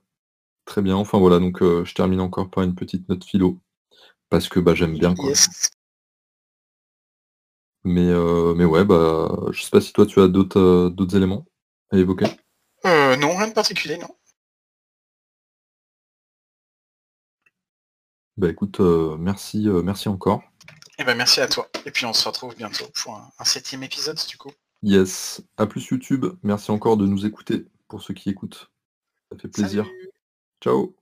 très bien. Enfin voilà, donc je termine encore par une petite note philo parce que, bah, j'aime bien quoi. Mais, euh, mais ouais, bah, je sais pas si toi tu as d'autres euh, d'autres éléments à évoquer. Euh, non, rien de particulier, non. Bah écoute, merci, merci encore. Et eh ben merci à toi. Et puis on se retrouve bientôt pour un, septième épisode du coup. Yes. À plus YouTube. Merci encore de nous écouter pour ceux qui écoutent. Ça fait plaisir. Ciao.